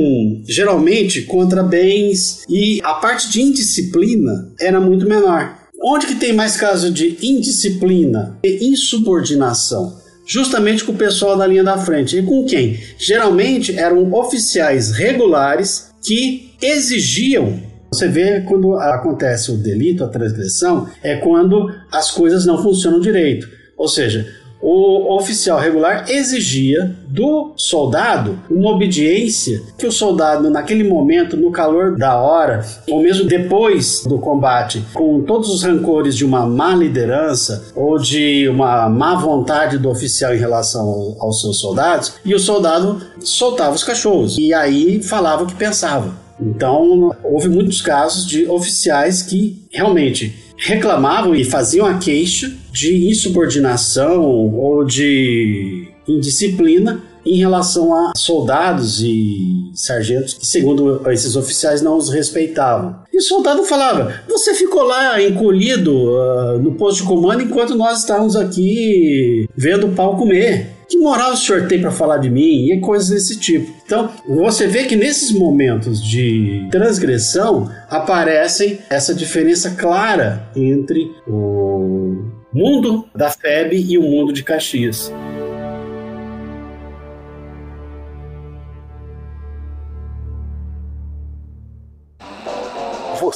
geralmente contra bens e a parte de indisciplina era muito menor. Onde que tem mais caso de indisciplina e insubordinação? Justamente com o pessoal da linha da frente. E com quem? Geralmente eram oficiais regulares que exigiam. Você vê quando acontece o delito, a transgressão, é quando as coisas não funcionam direito. Ou seja, o oficial regular exigia do soldado uma obediência que o soldado, naquele momento, no calor da hora, ou mesmo depois do combate, com todos os rancores de uma má liderança ou de uma má vontade do oficial em relação aos seus soldados, e o soldado soltava os cachorros e aí falava o que pensava. Então, houve muitos casos de oficiais que realmente reclamavam e faziam a queixa de insubordinação ou de indisciplina em relação a soldados e sargentos que, segundo esses oficiais, não os respeitavam. E o soldado falava: Você ficou lá encolhido uh, no posto de comando enquanto nós estávamos aqui vendo o pau comer. Que moral o senhor tem para falar de mim? E coisas desse tipo. Então, você vê que nesses momentos de transgressão aparecem essa diferença clara entre o mundo da FEB e o mundo de Caxias.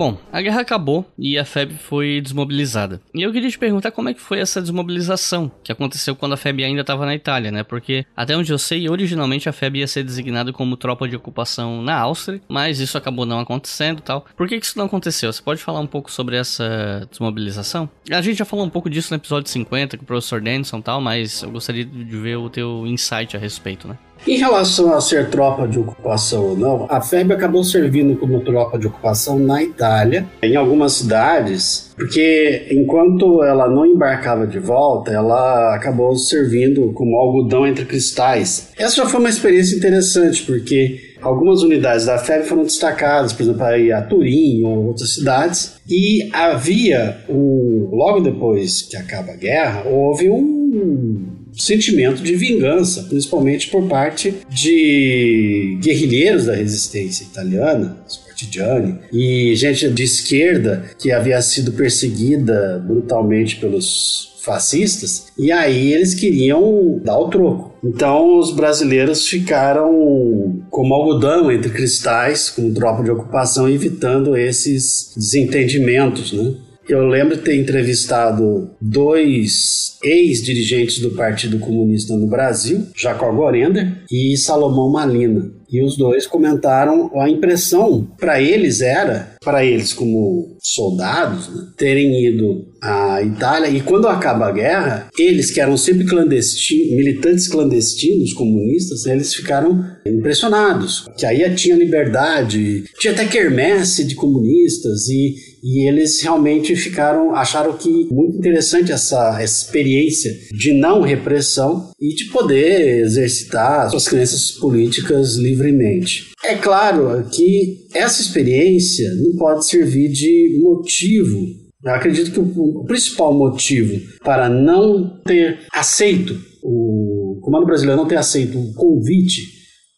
Bom, a guerra acabou e a FEB foi desmobilizada. E eu queria te perguntar como é que foi essa desmobilização que aconteceu quando a FEB ainda estava na Itália, né? Porque até onde eu sei, originalmente a FEB ia ser designada como tropa de ocupação na Áustria, mas isso acabou não acontecendo, tal. Por que, que isso não aconteceu? Você pode falar um pouco sobre essa desmobilização? A gente já falou um pouco disso no episódio 50 com o professor Denison, tal, mas eu gostaria de ver o teu insight a respeito, né?
Em relação a ser tropa de ocupação ou não, a FEB acabou servindo como tropa de ocupação na Itália, em algumas cidades, porque enquanto ela não embarcava de volta, ela acabou servindo como algodão entre cristais. Essa já foi uma experiência interessante, porque algumas unidades da FEB foram destacadas, por exemplo, aí a Turim ou outras cidades, e havia um, logo depois que acaba a guerra, houve um sentimento de vingança, principalmente por parte de guerrilheiros da resistência italiana, os partigiani, e gente de esquerda que havia sido perseguida brutalmente pelos fascistas, e aí eles queriam dar o troco. Então os brasileiros ficaram como algodão entre cristais, como tropa de ocupação, evitando esses desentendimentos, né? Eu lembro de ter entrevistado dois ex-dirigentes do Partido Comunista no Brasil, Jacob Gorender e Salomão Malina. E os dois comentaram a impressão para eles era, para eles como soldados, né, terem ido à Itália e quando acaba a guerra, eles que eram sempre clandestinos, militantes clandestinos comunistas, eles ficaram impressionados, que aí tinha liberdade, tinha até quermesse de comunistas e, e eles realmente ficaram, acharam que muito interessante essa experiência de não repressão e de poder exercitar suas crenças políticas livremente. É claro que essa experiência não pode servir de motivo. Eu acredito que o principal motivo para não ter aceito, o comando brasileiro não ter aceito o convite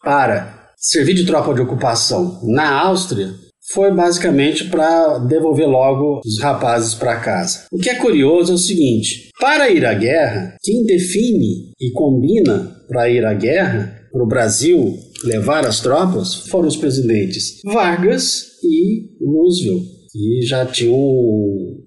para servir de tropa de ocupação na Áustria foi basicamente para devolver logo os rapazes para casa. O que é curioso é o seguinte: para ir à guerra, quem define e combina para ir à guerra para o Brasil levar as tropas foram os presidentes Vargas e Roosevelt, que já tinham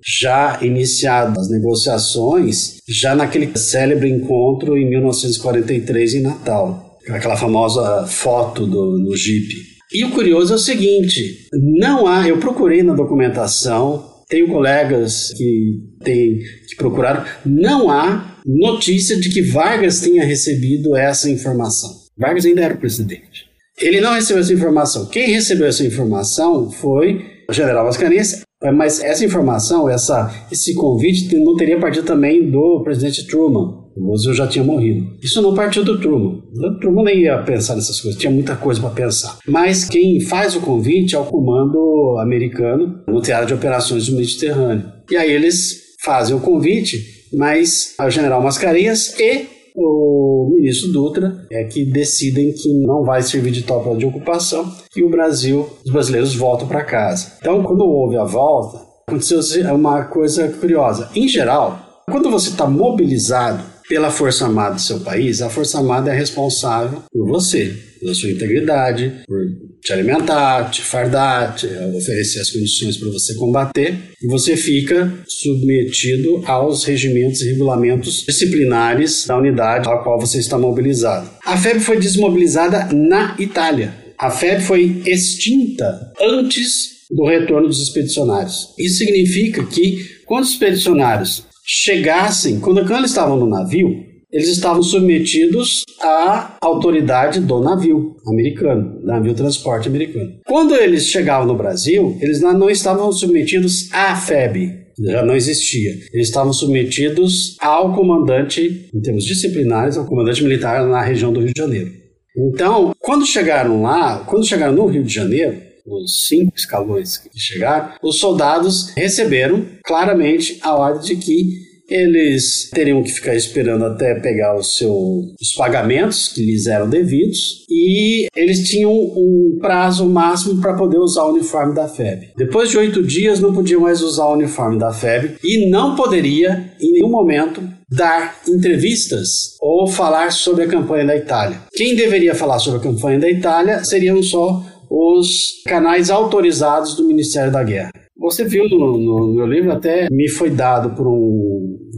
já iniciado as negociações já naquele célebre encontro em 1943 em Natal, aquela famosa foto do, no Jeep. E o curioso é o seguinte: não há, eu procurei na documentação, tenho colegas que, tem, que procuraram, não há notícia de que Vargas tenha recebido essa informação. Vargas ainda era o presidente. Ele não recebeu essa informação. Quem recebeu essa informação foi o general Mascarenhas, mas essa informação, essa, esse convite não teria partido também do presidente Truman. O Roosevelt já tinha morrido. Isso não partiu do Truman. O Truman nem ia pensar nessas coisas, tinha muita coisa para pensar. Mas quem faz o convite é o comando americano no Teatro de Operações do Mediterrâneo. E aí eles fazem o convite, mas o general Mascarenhas e o ministro Dutra é que decidem que não vai servir de tropa de ocupação e o Brasil, os brasileiros voltam para casa. Então, quando houve a volta, aconteceu uma coisa curiosa. Em geral, quando você está mobilizado pela Força Armada do seu país, a Força Armada é responsável por você, pela sua integridade, por te alimentar, te fardar, te oferecer as condições para você combater, e você fica submetido aos regimentos e regulamentos disciplinares da unidade a qual você está mobilizado. A FEB foi desmobilizada na Itália. A FEB foi extinta antes do retorno dos expedicionários. Isso significa que quando os expedicionários chegassem, quando, eles estavam no navio, eles estavam submetidos à autoridade do navio americano, navio transporte americano. Quando eles chegavam no Brasil, eles não estavam submetidos à FEB, já não existia. Eles estavam submetidos ao comandante, em termos disciplinares, ao comandante militar na região do Rio de Janeiro. Então, quando chegaram lá, quando chegaram no Rio de Janeiro, os cinco escalões que chegaram, os soldados receberam claramente a ordem de que eles teriam que ficar esperando até pegar seu, os pagamentos que lhes eram devidos e eles tinham um prazo máximo para poder usar o uniforme da FEB. Depois de oito dias não podiam mais usar o uniforme da FEB e não poderia em nenhum momento dar entrevistas ou falar sobre a campanha da Itália. Quem deveria falar sobre a campanha da Itália seriam só os canais autorizados do Ministério da Guerra. Você viu no, no meu livro, até me foi dado por um,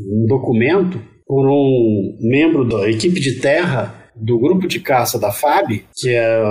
um documento por um membro da equipe de terra do grupo de caça da FAB, que é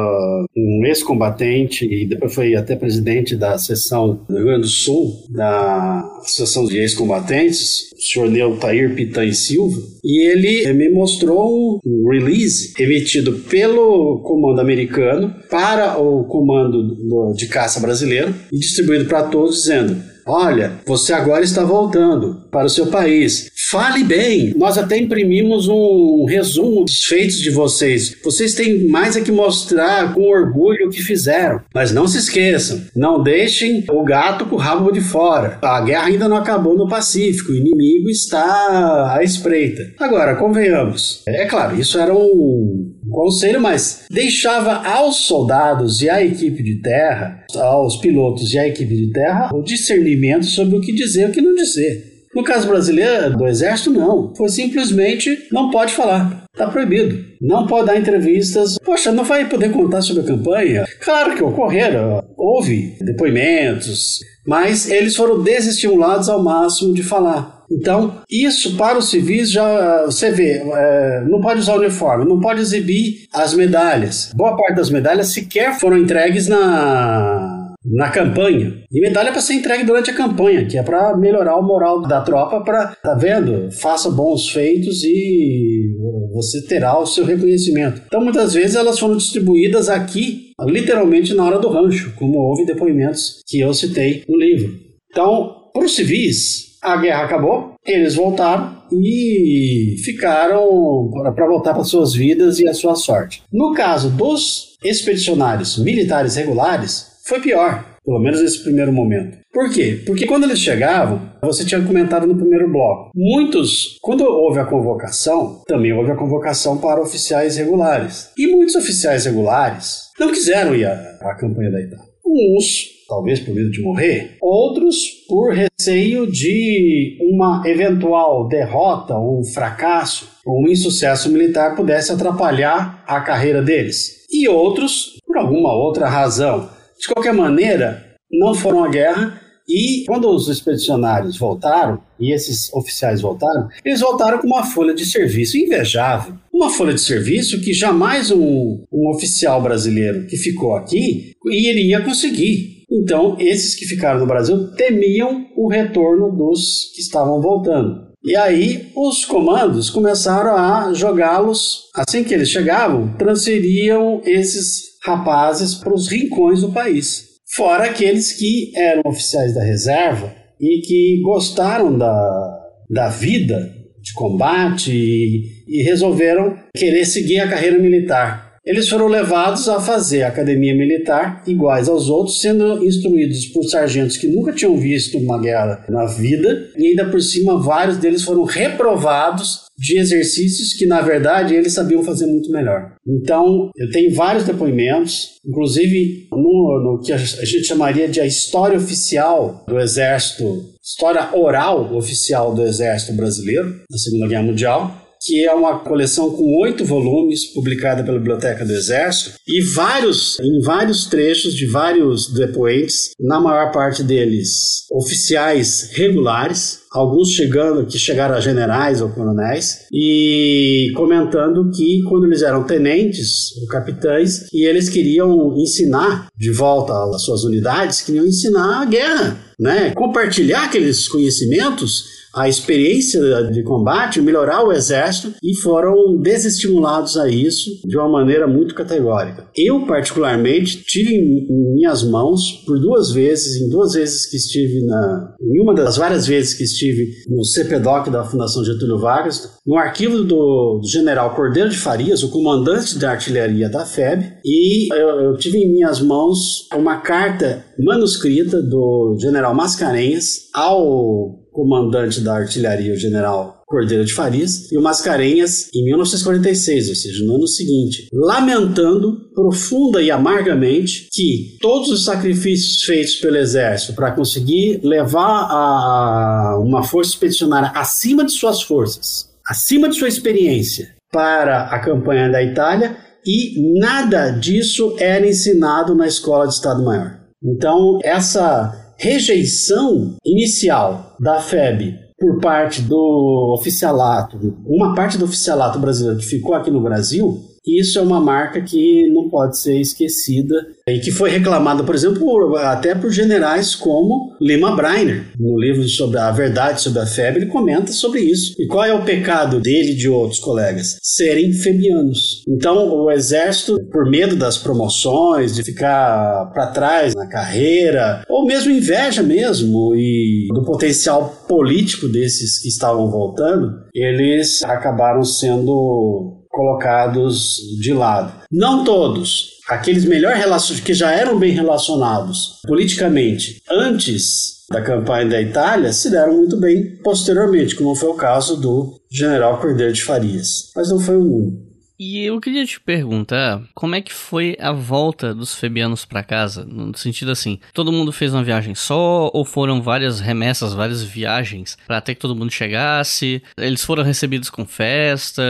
um ex-combatente e depois foi até presidente da seção do Rio Grande do Sul, da Associação de Ex-Combatentes, o senhor Neutair Pitan Silva, e ele me mostrou um release emitido pelo comando americano para o comando de caça brasileiro e distribuído para todos, dizendo Olha, você agora está voltando para o seu país. Fale bem. Nós até imprimimos um resumo dos feitos de vocês. Vocês têm mais a que mostrar com orgulho o que fizeram. Mas não se esqueçam, não deixem o gato com o rabo de fora. A guerra ainda não acabou no Pacífico. O inimigo está à espreita. Agora, convenhamos. É claro, isso era um conselho, mas deixava aos soldados e à equipe de terra, aos pilotos e à equipe de terra, o discernimento sobre o que dizer e o que não dizer. No caso brasileiro, do Exército, não. Foi simplesmente não pode falar. Está proibido. Não pode dar entrevistas. Poxa, não vai poder contar sobre a campanha? Claro que ocorreram. Houve depoimentos. Mas eles foram desestimulados ao máximo de falar. Então, isso para os civis já você vê, é, não pode usar uniforme, não pode exibir as medalhas. Boa parte das medalhas sequer foram entregues na na campanha. E medalha para ser entregue durante a campanha, que é para melhorar o moral da tropa para, tá vendo? Faça bons feitos e você terá o seu reconhecimento. Então, muitas vezes elas foram distribuídas aqui, literalmente na hora do rancho, como houve depoimentos que eu citei no livro. Então, para os civis, a guerra acabou, eles voltaram e ficaram para voltar para suas vidas e a sua sorte. No caso dos expedicionários militares regulares, foi pior, pelo menos nesse primeiro momento. Por quê? Porque quando eles chegavam, você tinha comentado no primeiro bloco, muitos, quando houve a convocação, também houve a convocação para oficiais regulares. E muitos oficiais regulares não quiseram ir à, à campanha da Itália. Uns talvez por medo de morrer, outros por receio de uma eventual derrota, um fracasso ou um insucesso militar pudesse atrapalhar a carreira deles, e outros por alguma outra razão. De qualquer maneira, não foram à guerra e quando os expedicionários voltaram, e esses oficiais voltaram, eles voltaram com uma folha de serviço invejável. Uma folha de serviço que jamais um, um oficial brasileiro que ficou aqui iria conseguir. Então, esses que ficaram no Brasil temiam o retorno dos que estavam voltando. E aí, os comandos começaram a jogá-los, assim que eles chegavam, transferiam esses rapazes para os rincões do país. Fora aqueles que eram oficiais da reserva e que gostaram da, da vida de combate e, e resolveram querer seguir a carreira militar. Eles foram levados a fazer academia militar iguais aos outros, sendo instruídos por sargentos que nunca tinham visto uma guerra na vida, e ainda por cima vários deles foram reprovados de exercícios que na verdade eles sabiam fazer muito melhor. Então, eu tenho vários depoimentos, inclusive no, no que a gente chamaria de a história oficial do Exército, história oral oficial do Exército Brasileiro na Segunda Guerra Mundial, que é uma coleção com oito volumes, publicada pela Biblioteca do Exército, e vários, em vários trechos de vários depoentes, na maior parte deles oficiais regulares, alguns chegando que chegaram a generais ou coronéis e comentando que quando eles eram tenentes ou capitães e eles queriam ensinar de volta às suas unidades, queriam ensinar a guerra, né? Compartilhar aqueles conhecimentos a experiência de combate, melhorar o exército e foram desestimulados a isso de uma maneira muito categórica. Eu, particularmente, tive em minhas mãos por duas vezes, em duas vezes que estive na. em uma das várias vezes que estive no CPDOC da Fundação Getúlio Vargas, no arquivo do, general Cordeiro de Farias, o comandante da artilharia da FEB, e eu, eu tive em minhas mãos uma carta manuscrita do general Mascarenhas ao comandante da artilharia, o general Cordeiro de Farias, e o Mascarenhas em 1946, ou seja, no ano seguinte, lamentando profunda e amargamente que todos os sacrifícios feitos pelo exército para conseguir levar a uma força expedicionária acima de suas forças, acima de sua experiência, para a campanha da Itália, e nada disso era ensinado na escola de Estado-Maior. Então, essa rejeição inicial da FEB por parte do oficialato, uma parte do oficialato brasileiro que ficou aqui no Brasil, Isso é uma marca que não pode ser esquecida e que foi reclamada, por exemplo, até por generais como Lima Breiner. No livro sobre a verdade sobre a febre, ele comenta sobre isso. E qual é o pecado dele e de outros colegas? Serem febianos. Então, o exército, por medo das promoções, de ficar para trás na carreira, ou mesmo inveja mesmo e do potencial político desses que estavam voltando, eles acabaram sendo colocados de lado. Não todos, aqueles melhor relacionados que já eram bem relacionados politicamente antes da campanha da Itália se deram muito bem posteriormente, como foi o caso do general Cordeiro de Farias. Mas não foi o único.
E eu queria te perguntar, como é que foi a volta dos febianos para casa? No sentido assim, todo mundo fez uma viagem só ou foram várias remessas, várias viagens para até que todo mundo chegasse? Eles foram recebidos com festa?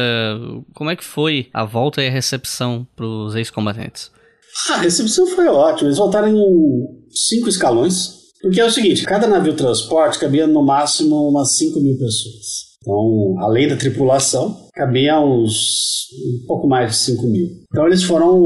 Como é que foi a volta e a recepção para os ex-combatentes?
A recepção foi ótima. Eles voltaram em cinco escalões. Porque é o seguinte, cada navio transporte cabia no máximo umas 5 mil pessoas. Então, além da tripulação, cabia uns um pouco mais de 5 mil. Então, eles foram.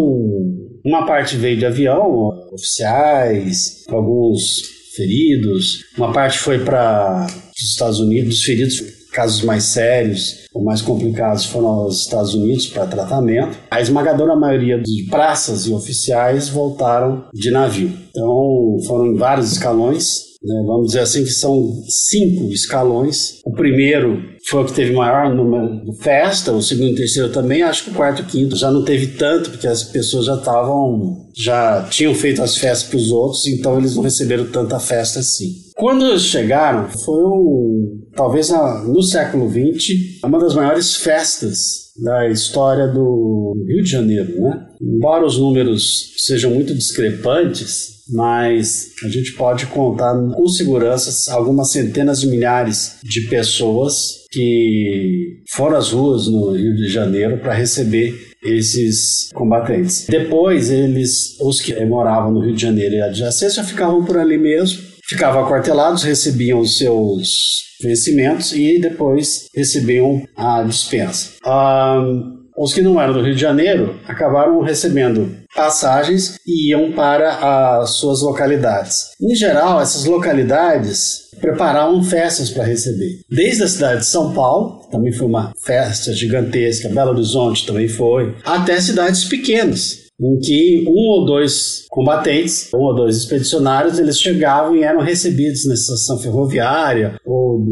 Uma parte veio de avião, oficiais, alguns feridos, uma parte foi para os Estados Unidos, os feridos casos mais sérios ou mais complicados foram aos Estados Unidos para tratamento. A esmagadora maioria de praças e oficiais voltaram de navio. Então foram em vários escalões né? Vamos dizer assim que são cinco escalões. O primeiro foi o que teve maior número de festa, o segundo e terceiro também, acho que o quarto e quinto já não teve tanto, porque as pessoas já estavam, já tinham feito as festas para os outros, então eles não receberam tanta festa assim. Quando eles chegaram, foi um, talvez no século XX, uma das maiores festas da história do Rio de Janeiro, né? Embora os números sejam muito discrepantes, mas a gente pode contar com segurança algumas centenas de milhares de pessoas que foram às ruas no Rio de Janeiro para receber esses combatentes. Depois, eles, os que moravam no Rio de Janeiro e adjacência, ficavam por ali mesmo, ficavam aquartelados, recebiam os seus vencimentos e depois recebiam a dispensa. Um, os que não eram do Rio de Janeiro acabaram recebendo passagens e iam para as suas localidades. Em geral, essas localidades preparavam festas para receber. Desde a cidade de São Paulo, também foi uma festa gigantesca, Belo Horizonte também foi, até cidades pequenas, em que um ou dois combatentes, um ou dois expedicionários, eles chegavam e eram recebidos na estação ferroviária ou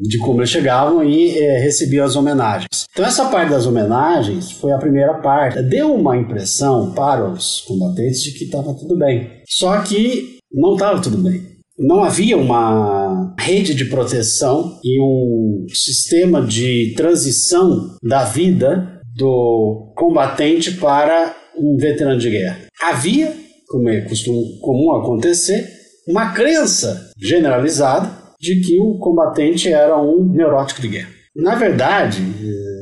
de como eles chegavam e é, recebiam as homenagens. Então essa parte das homenagens foi a primeira parte. Deu uma impressão para os combatentes de que estava tudo bem. Só que não estava tudo bem. Não havia uma rede de proteção e um sistema de transição da vida do combatente para um veterano de guerra. Havia, como é costume, comum acontecer, uma crença generalizada de que o combatente era um neurótico de guerra. Na verdade, eh,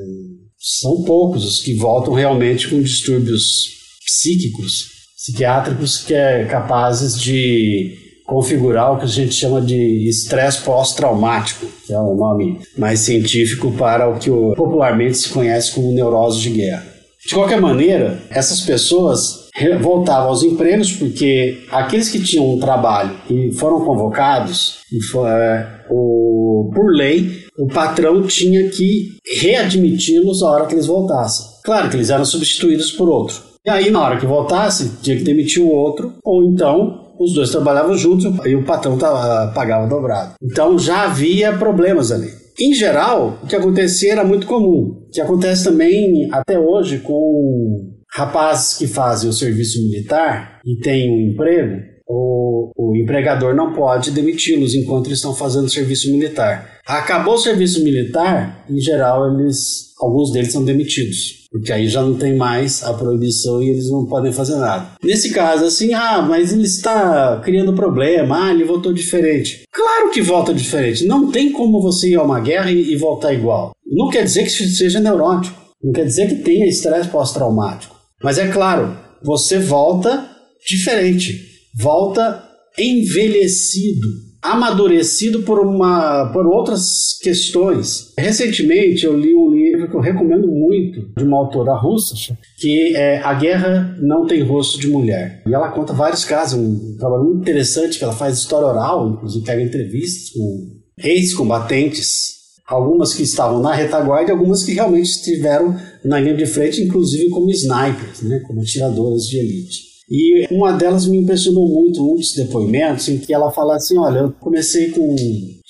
são poucos os que voltam realmente com distúrbios psíquicos, psiquiátricos, que é capazes de configurar o que a gente chama de estresse pós-traumático, que é o nome mais científico para o que popularmente se conhece como neurose de guerra. De qualquer maneira, essas pessoas voltavam aos empregos porque aqueles que tinham um trabalho e foram convocados, e for, é, o, por lei, o patrão tinha que readmiti-los a hora que eles voltassem. Claro que eles eram substituídos por outro. E aí, na hora que voltasse, tinha que demitir o outro, ou então os dois trabalhavam juntos e o patrão tava, pagava dobrado. Então já havia problemas ali. Em geral, o que acontecia era muito comum, que acontece também até hoje com rapazes que fazem o serviço militar e têm um emprego, o, o empregador não pode demiti-los enquanto eles estão fazendo serviço militar. Acabou o serviço militar, em geral, eles, alguns deles são demitidos. Porque aí já não tem mais a proibição e eles não podem fazer nada. Nesse caso, assim, ah, mas ele está criando problema, ah, ele voltou diferente. Claro que volta diferente. Não tem como você ir a uma guerra e, e voltar igual. Não quer dizer que seja neurótico. Não quer dizer que tenha estresse pós-traumático. Mas é claro, você volta diferente, volta envelhecido. Amadurecido por uma por outras questões. Recentemente eu li um livro que eu recomendo muito de uma autora russa que é A Guerra Não Tem Rosto de Mulher. E ela conta vários casos, um trabalho muito interessante que ela faz história oral, inclusive pega entrevistas com ex-combatentes algumas que estavam na retaguarda e algumas que realmente estiveram na linha de frente, inclusive como snipers, né, como atiradoras de elite. E uma delas me impressionou muito, um dos depoimentos, em que ela fala assim: Olha, eu comecei com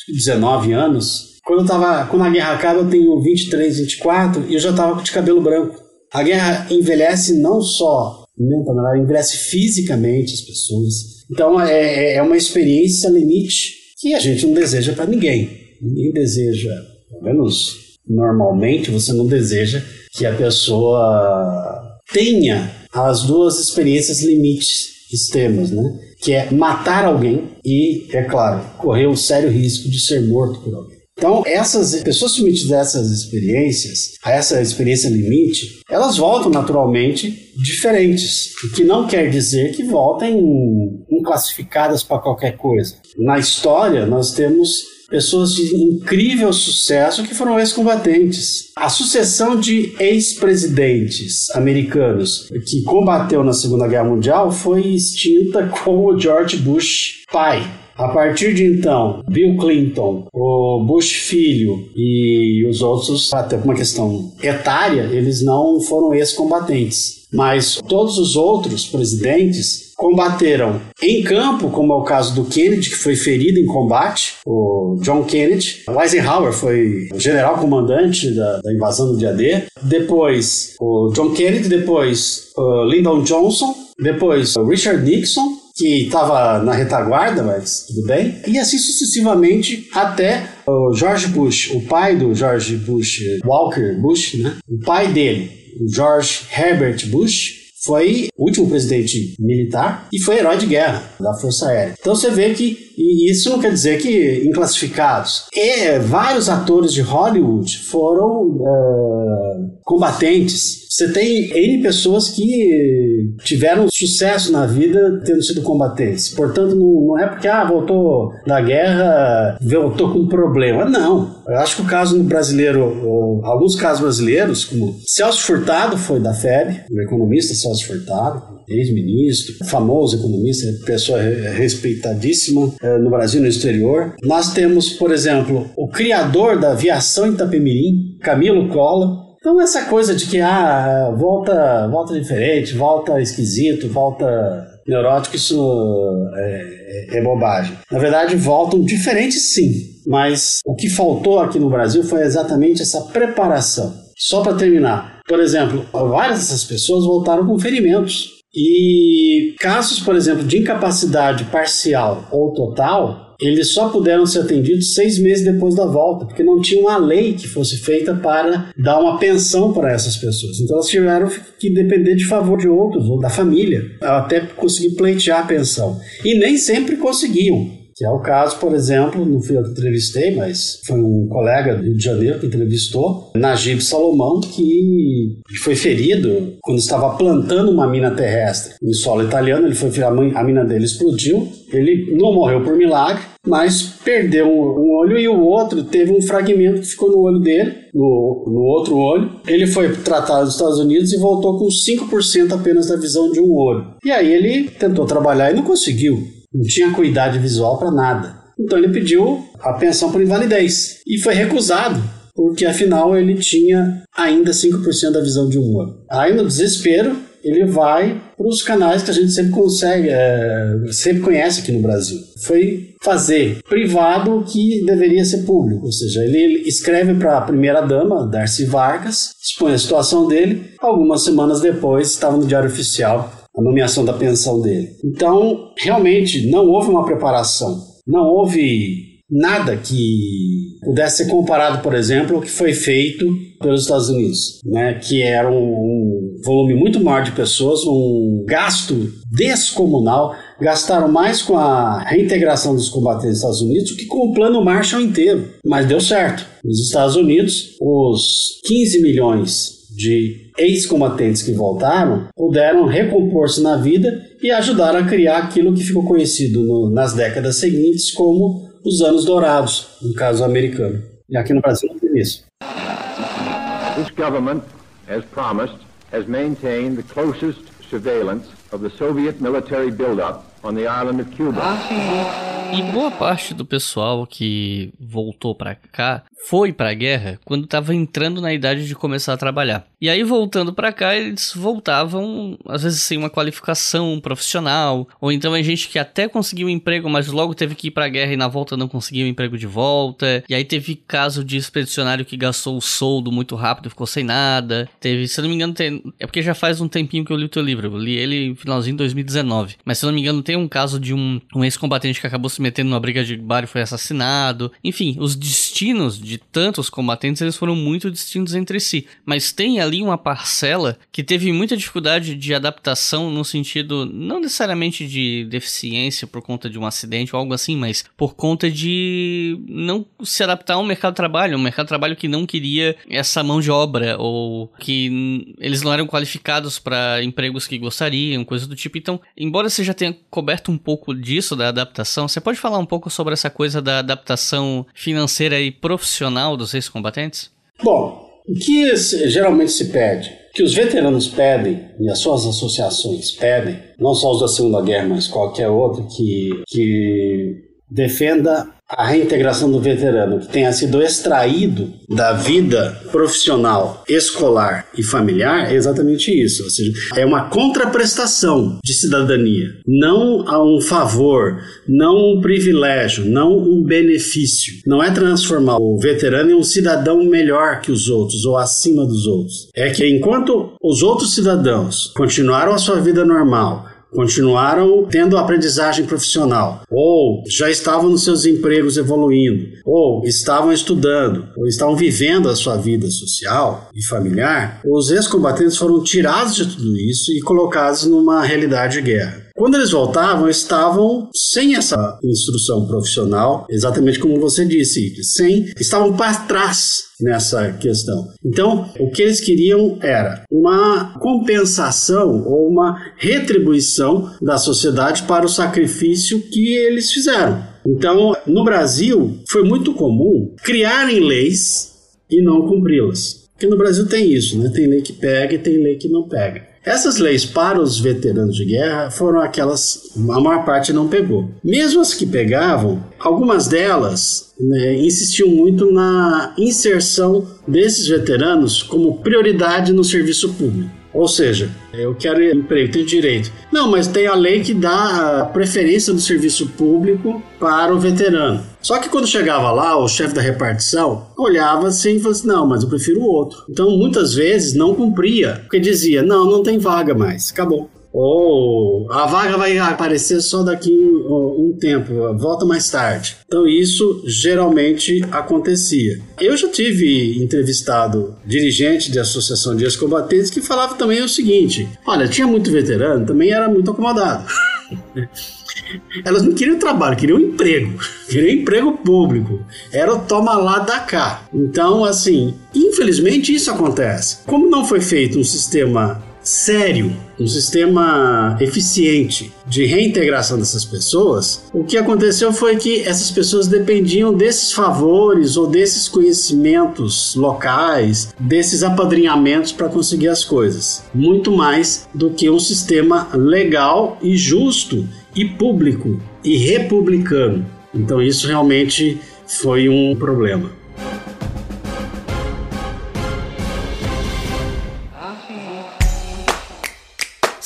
19 anos. Quando, eu tava, quando a guerra acaba, eu tenho 23, 24 e eu já estava de cabelo branco. A guerra envelhece não só mentalmente, ela envelhece fisicamente as pessoas. Então é, é uma experiência limite que a gente não deseja para ninguém. Ninguém deseja, pelo menos normalmente, você não deseja que a pessoa tenha as duas experiências limites extremas, né? Que é matar alguém e, é claro, correr o sério risco de ser morto por alguém. Então, essas pessoas submetidas a essas experiências, a essa experiência limite, elas voltam naturalmente diferentes, o que não quer dizer que voltem inclassificadas para qualquer coisa. Na história, nós temos pessoas de incrível sucesso que foram ex-combatentes. A sucessão de ex-presidentes americanos que combateu na Segunda Guerra Mundial foi extinta com o George Bush pai. A partir de então, Bill Clinton, o Bush filho e os outros, até por uma questão etária, eles não foram ex-combatentes. Mas todos os outros presidentes combateram em campo, como é o caso do Kennedy, que foi ferido em combate, o John Kennedy. O Eisenhower foi general comandante da, da invasão do dia D. Depois, o John Kennedy, depois o Lyndon Johnson, depois o Richard Nixon, que estava na retaguarda, mas tudo bem. E assim sucessivamente até o George Bush, o pai do George Bush, Walker Bush, né? O pai dele, George Herbert Bush, foi o último presidente militar e foi herói de guerra da Força Aérea. Então você vê que e isso não quer dizer que inclassificados. E vários atores de Hollywood foram uh, combatentes. Você tem N pessoas que tiveram sucesso na vida tendo sido combatentes. Portanto, não, é porque ah, voltou da guerra, voltou com problema. Não. Eu acho que o caso brasileiro, alguns casos brasileiros, como Celso Furtado foi da FEB, o economista Celso Furtado, ex-ministro, famoso economista, pessoa respeitadíssima eh, no Brasil e no exterior. Nós temos, por exemplo, o criador da aviação Itapemirim, Camilo Collor, então essa coisa de que ah, volta, volta diferente, volta esquisito, volta neurótico, isso é, é, bobagem. Na verdade, voltam diferentes sim, mas o que faltou aqui no Brasil foi exatamente essa preparação. Só para terminar, por exemplo, várias dessas pessoas voltaram com ferimentos. E casos, por exemplo, de incapacidade parcial ou total, eles só puderam ser atendidos seis meses depois da volta, porque não tinha uma lei que fosse feita para dar uma pensão para essas pessoas. Então elas tiveram que depender de favor de outros ou da família, até conseguir pleitear a pensão. E nem sempre conseguiam. Que é o caso, por exemplo, não fui eu que entrevistei, mas foi um colega do Rio de Janeiro que entrevistou, Najib Salomão, que foi ferido quando estava plantando uma mina terrestre em solo italiano. Ele foi a mina dele explodiu. Ele não morreu por milagre, mas perdeu um, olho e o outro teve um fragmento que ficou no olho dele, no, no outro olho. Ele foi tratado nos Estados Unidos e voltou com 5% apenas da visão de um olho. E aí ele tentou trabalhar e não conseguiu não tinha cuidado visual para nada. Então ele pediu a pensão por invalidez e foi recusado, porque afinal ele tinha ainda 5% da visão de um olho. Aí no desespero, ele vai para os canais que a gente sempre consegue, é, sempre conhece aqui no Brasil. Foi fazer privado o que deveria ser público, ou seja, ele escreve para a primeira dama, Darcy Vargas, expõe a situação dele. Algumas semanas depois, estava no Diário Oficial a nomeação da pensão dele. Então, realmente, não houve uma preparação, não houve nada que pudesse ser comparado, por exemplo, ao que foi feito pelos Estados Unidos, né, que era um, um volume muito maior de pessoas, um gasto descomunal, gastaram mais com a reintegração dos combatentes dos Estados Unidos do que com o plano Marshall inteiro, mas deu certo. Nos Estados Unidos, os 15 milhões de ex-combatentes que voltaram puderam recompor-se na vida e ajudaram a criar aquilo que ficou conhecido no, nas décadas seguintes como os anos dourados, no caso americano. E aqui no Brasil não tem isso.
This government, as promised, has maintained the closest surveillance of the Soviet military buildup on the island of Cuba.
E boa parte do pessoal que voltou para cá foi para a guerra quando estava entrando na idade de começar a trabalhar. E aí voltando para cá, eles voltavam às vezes sem uma qualificação profissional, ou então é gente que até conseguiu um emprego, mas logo teve que ir para a guerra e na volta não conseguiu um emprego de volta. E aí teve caso de expedicionário que gastou o soldo muito rápido e ficou sem nada. Teve, se eu não me engano, tem, é porque já faz um tempinho que eu li o teu livro. Eu li ele finalzinho de 2019. Mas se eu não me engano, tem um caso de um, um ex-combatente que acabou se metendo numa briga de bar e foi assassinado. Enfim, os destinos de tantos combatentes, eles foram muito distintos entre si. Mas tem ali uma parcela que teve muita dificuldade de adaptação no sentido, não necessariamente de deficiência por conta de um acidente ou algo assim, mas por conta de não se adaptar ao mercado de trabalho, um mercado de trabalho que não queria essa mão de obra ou que eles não eram qualificados para empregos que gostariam, coisa do tipo. Então, embora você já tenha coberto um pouco disso da adaptação, você pode falar um pouco sobre essa coisa da adaptação financeira e profissional dos ex-combatentes?
Bom, o que geralmente se pede, que os veteranos pedem, e as suas associações pedem, não só os da Segunda Guerra, mas qualquer outro que, que defenda a reintegração do veterano que tenha sido extraído da vida profissional, escolar e familiar é exatamente isso. Ou seja, é uma contraprestação de cidadania, não a um favor, não um privilégio, não um benefício. Não é transformar o veterano em um cidadão melhor que os outros ou acima dos outros. É que enquanto os outros cidadãos continuaram a sua vida normal, continuaram tendo aprendizagem profissional, ou já estavam nos seus empregos evoluindo, ou estavam estudando, ou estavam vivendo a sua vida social e familiar, os ex-combatentes foram tirados de tudo isso e colocados numa realidade de guerra. Quando eles voltavam, estavam sem essa instrução profissional, exatamente como você disse, sem, estavam para trás nessa questão. Então, o que eles queriam era uma compensação ou uma retribuição da sociedade para o sacrifício que eles fizeram. Então, no Brasil, foi muito comum criarem leis e não cumpri-las. Porque no Brasil tem isso, né? Tem lei que pega e tem lei que não pega. Essas leis para os veteranos de guerra foram aquelas, a maior parte não pegou. Mesmo as que pegavam, algumas delas né, insistiam muito na inserção desses veteranos como prioridade no serviço público. Ou seja, eu quero emprego, tenho direito. Não, mas tem a lei que dá a preferência do serviço público para o veterano. Só que quando chegava lá, o chefe da repartição olhava assim e falava assim: não, mas eu prefiro o outro. Então muitas vezes não cumpria, porque dizia: não, não tem vaga mais, acabou ou a vaga vai aparecer só daqui um, um, tempo, volta mais tarde. Então isso geralmente acontecia. Eu já tive entrevistado dirigente de associação de ex-combatentes que falava também o seguinte: olha, tinha muito veterano, também era muito acomodado. Elas não queriam trabalho, queriam emprego, queriam emprego público. Era o toma lá da cá. Então, assim, infelizmente isso acontece. Como não foi feito um sistema sério, um sistema eficiente de reintegração dessas pessoas, o que aconteceu foi que essas pessoas dependiam desses favores ou desses conhecimentos locais, desses apadrinhamentos para conseguir as coisas, muito mais do que um sistema legal e justo e público e republicano. Então isso realmente foi um problema.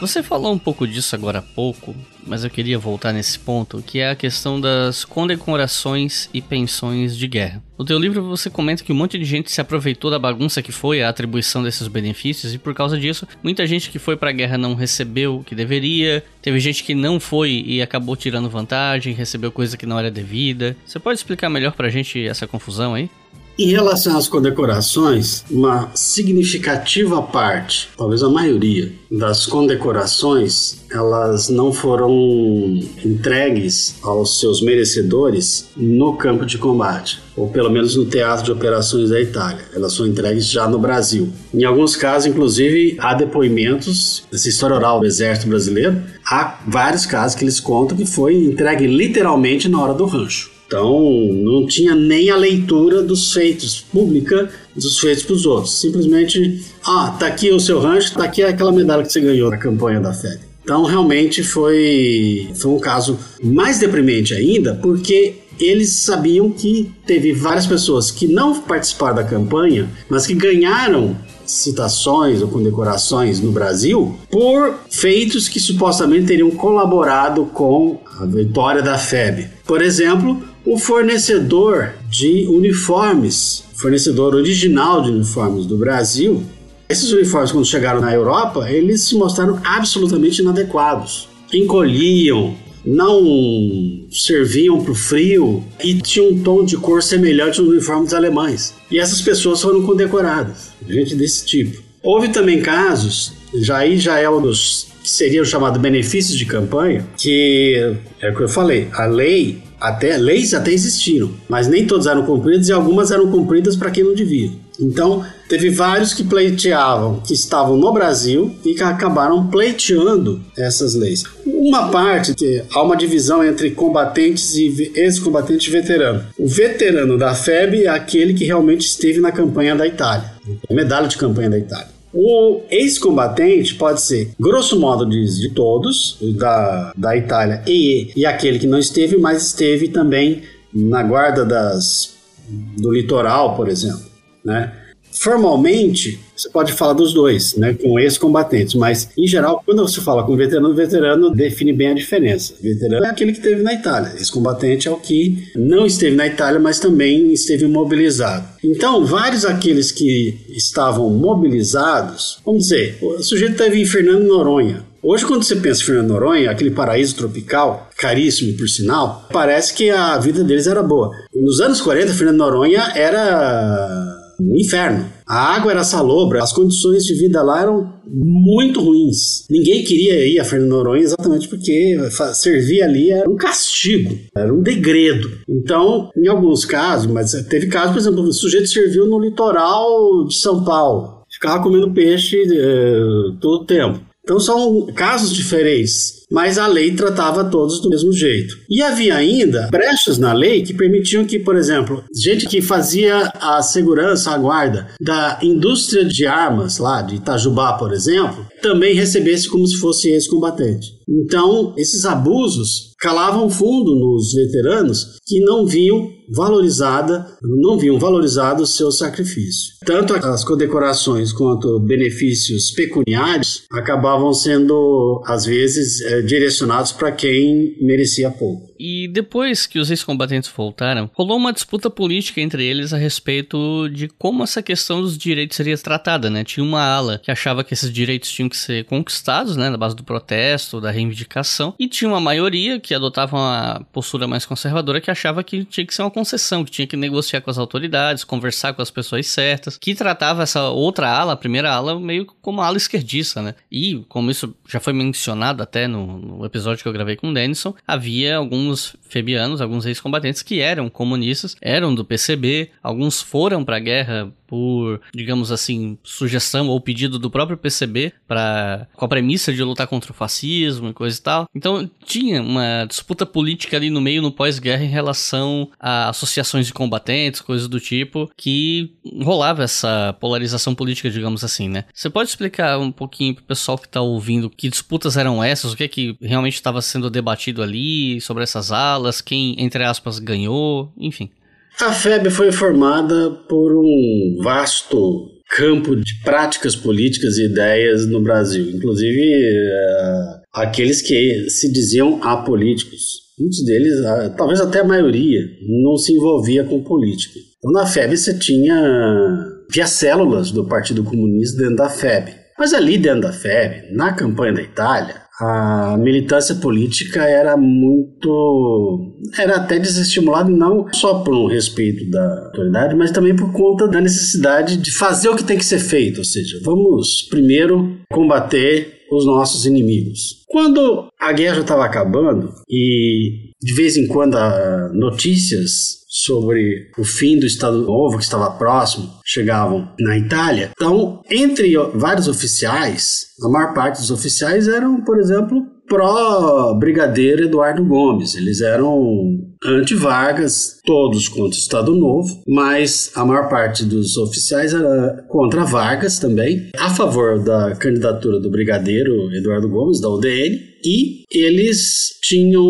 Você falou um pouco disso agora há pouco, mas eu queria voltar nesse ponto, que é a questão das condecorações e pensões de guerra. No teu livro você comenta que um monte de gente se aproveitou da bagunça que foi a atribuição desses benefícios e por causa disso, muita gente que foi para a guerra não recebeu o que deveria, teve gente que não foi e acabou tirando vantagem, recebeu coisa que não era devida. Você pode explicar melhor pra gente essa confusão aí?
Em relação às condecorações, uma significativa parte, talvez a maioria, das condecorações, elas não foram entregues aos seus merecedores no campo de combate, ou pelo menos no teatro de operações da Itália. Elas são entregues já no Brasil. Em alguns casos, inclusive, há depoimentos dessa história oral do Exército Brasileiro. Há vários casos que eles contam que foi entregue literalmente na hora do rancho. Então, não tinha nem a leitura dos feitos pública dos feitos para os outros. Simplesmente, ah, tá aqui o seu rancho, tá aqui aquela medalha que você ganhou na campanha da FED. Então, realmente foi, foi um caso mais deprimente ainda, porque eles sabiam que teve várias pessoas que não participaram da campanha, mas que ganharam citações ou condecorações no Brasil por feitos que supostamente teriam colaborado com a vitória da FEB. Por exemplo, o fornecedor de uniformes, fornecedor original de uniformes do Brasil, esses uniformes, quando chegaram na Europa, eles se mostraram absolutamente inadequados. Encolhiam, não serviam para o frio e tinham um tom de cor semelhante aos uniformes alemães. E essas pessoas foram condecoradas, gente desse tipo. Houve também casos, já aí já é um dos que seria o chamado benefícios de campanha, que é o que eu falei, a lei até leis até existiram, mas nem todas eram cumpridas e algumas eram cumpridas para quem não devia. Então, teve vários que pleiteavam, que estavam no Brasil e que acabaram pleiteando essas leis. Uma parte, há uma divisão entre combatentes e ex-combatente veterano. O veterano da FEB é aquele que realmente esteve na campanha da Itália, medalha de campanha da Itália. O ex-combatente pode ser, grosso modo, de, de todos, da, da Itália, e, e aquele que não esteve, mas esteve também na guarda das, do litoral, por exemplo. Né? Formalmente, você pode falar dos dois, né, com ex-combatentes, mas em geral, quando você fala com veterano, veterano define bem a diferença. Veterano é aquele que esteve na Itália, ex-combatente é o que não esteve na Itália, mas também esteve mobilizado. Então, vários aqueles que estavam mobilizados, vamos dizer, o sujeito esteve em Fernando Noronha, Hoje, quando você pensa em Fernando Noronha, aquele paraíso tropical, caríssimo por sinal, parece que a vida deles era boa. Nos anos 40, Fernando Noronha era um inferno. A água era salobra, as condições de vida lá eram muito ruins. Ninguém queria ir a Fernando Noronha exatamente porque servir ali era um castigo, era um degredo. Então, em alguns casos, mas teve casos, por exemplo, o sujeito serviu no litoral de São Paulo, ficava comendo peixe é, todo o tempo. Então são casos diferentes, mas a lei tratava todos do mesmo jeito. E havia ainda brechas na lei que permitiam que, por exemplo, gente que fazia a segurança, a guarda da indústria de armas lá de Itajubá, por exemplo, também recebesse como se fosse ex-combatente. Então, esses abusos calavam fundo nos veteranos que não viam valorizada, não viam valorizado o seu sacrifício. Tanto as condecorações quanto benefícios pecuniários acabavam sendo, às vezes, eh, direcionados para quem merecia pouco.
E depois que os ex-combatentes voltaram, rolou uma disputa política entre eles a respeito de como essa questão dos direitos seria tratada, né? Tinha uma ala que achava que esses direitos tinham que ser conquistados, né, na base do protesto, da reivindicação, e tinha uma maioria que adotava uma postura mais conservadora que achava que tinha que ser uma concessão, que tinha que negociar com as autoridades, conversar com as pessoas certas, que tratava essa outra ala, a primeira ala, meio como a ala esquerdista, né? E como isso já foi mencionado até no, no episódio que eu gravei com o Denison, havia algum alguns febianos, alguns ex-combatentes que eram comunistas, eram do PCB, alguns foram para a guerra por, digamos assim, sugestão ou pedido do próprio PCB para com a premissa de lutar contra o fascismo e coisa e tal. Então tinha uma disputa política ali no meio no pós-guerra em relação a associações de combatentes, coisas do tipo, que rolava essa polarização política, digamos assim, né? Você pode explicar um pouquinho pro pessoal que tá ouvindo que disputas eram essas, o que é que realmente estava sendo debatido ali sobre essas alas, quem entre aspas ganhou, enfim.
A FEB foi formada por um vasto campo de práticas políticas e ideias no Brasil, inclusive uh, aqueles que se diziam apolíticos. Muitos deles, uh, talvez até a maioria, não se envolvia com política. Então na FEB você tinha via células do Partido Comunista dentro da FEB. Mas ali dentro da FEB, na campanha da Itália, a militância política era muito. era até desestimulada, não só por um respeito da autoridade, mas também por conta da necessidade de fazer o que tem que ser feito. Ou seja, vamos primeiro combater os nossos inimigos. Quando a guerra estava acabando e de vez em quando notícias sobre o fim do Estado Novo, que estava próximo, chegavam na Itália. Então, entre vários oficiais, a maior parte dos oficiais eram, por exemplo, pró-brigadeiro Eduardo Gomes. Eles eram anti-Vargas, todos contra o Estado Novo, mas a maior parte dos oficiais era contra Vargas também, a favor da candidatura do brigadeiro Eduardo Gomes, da UDN, e eles tinham.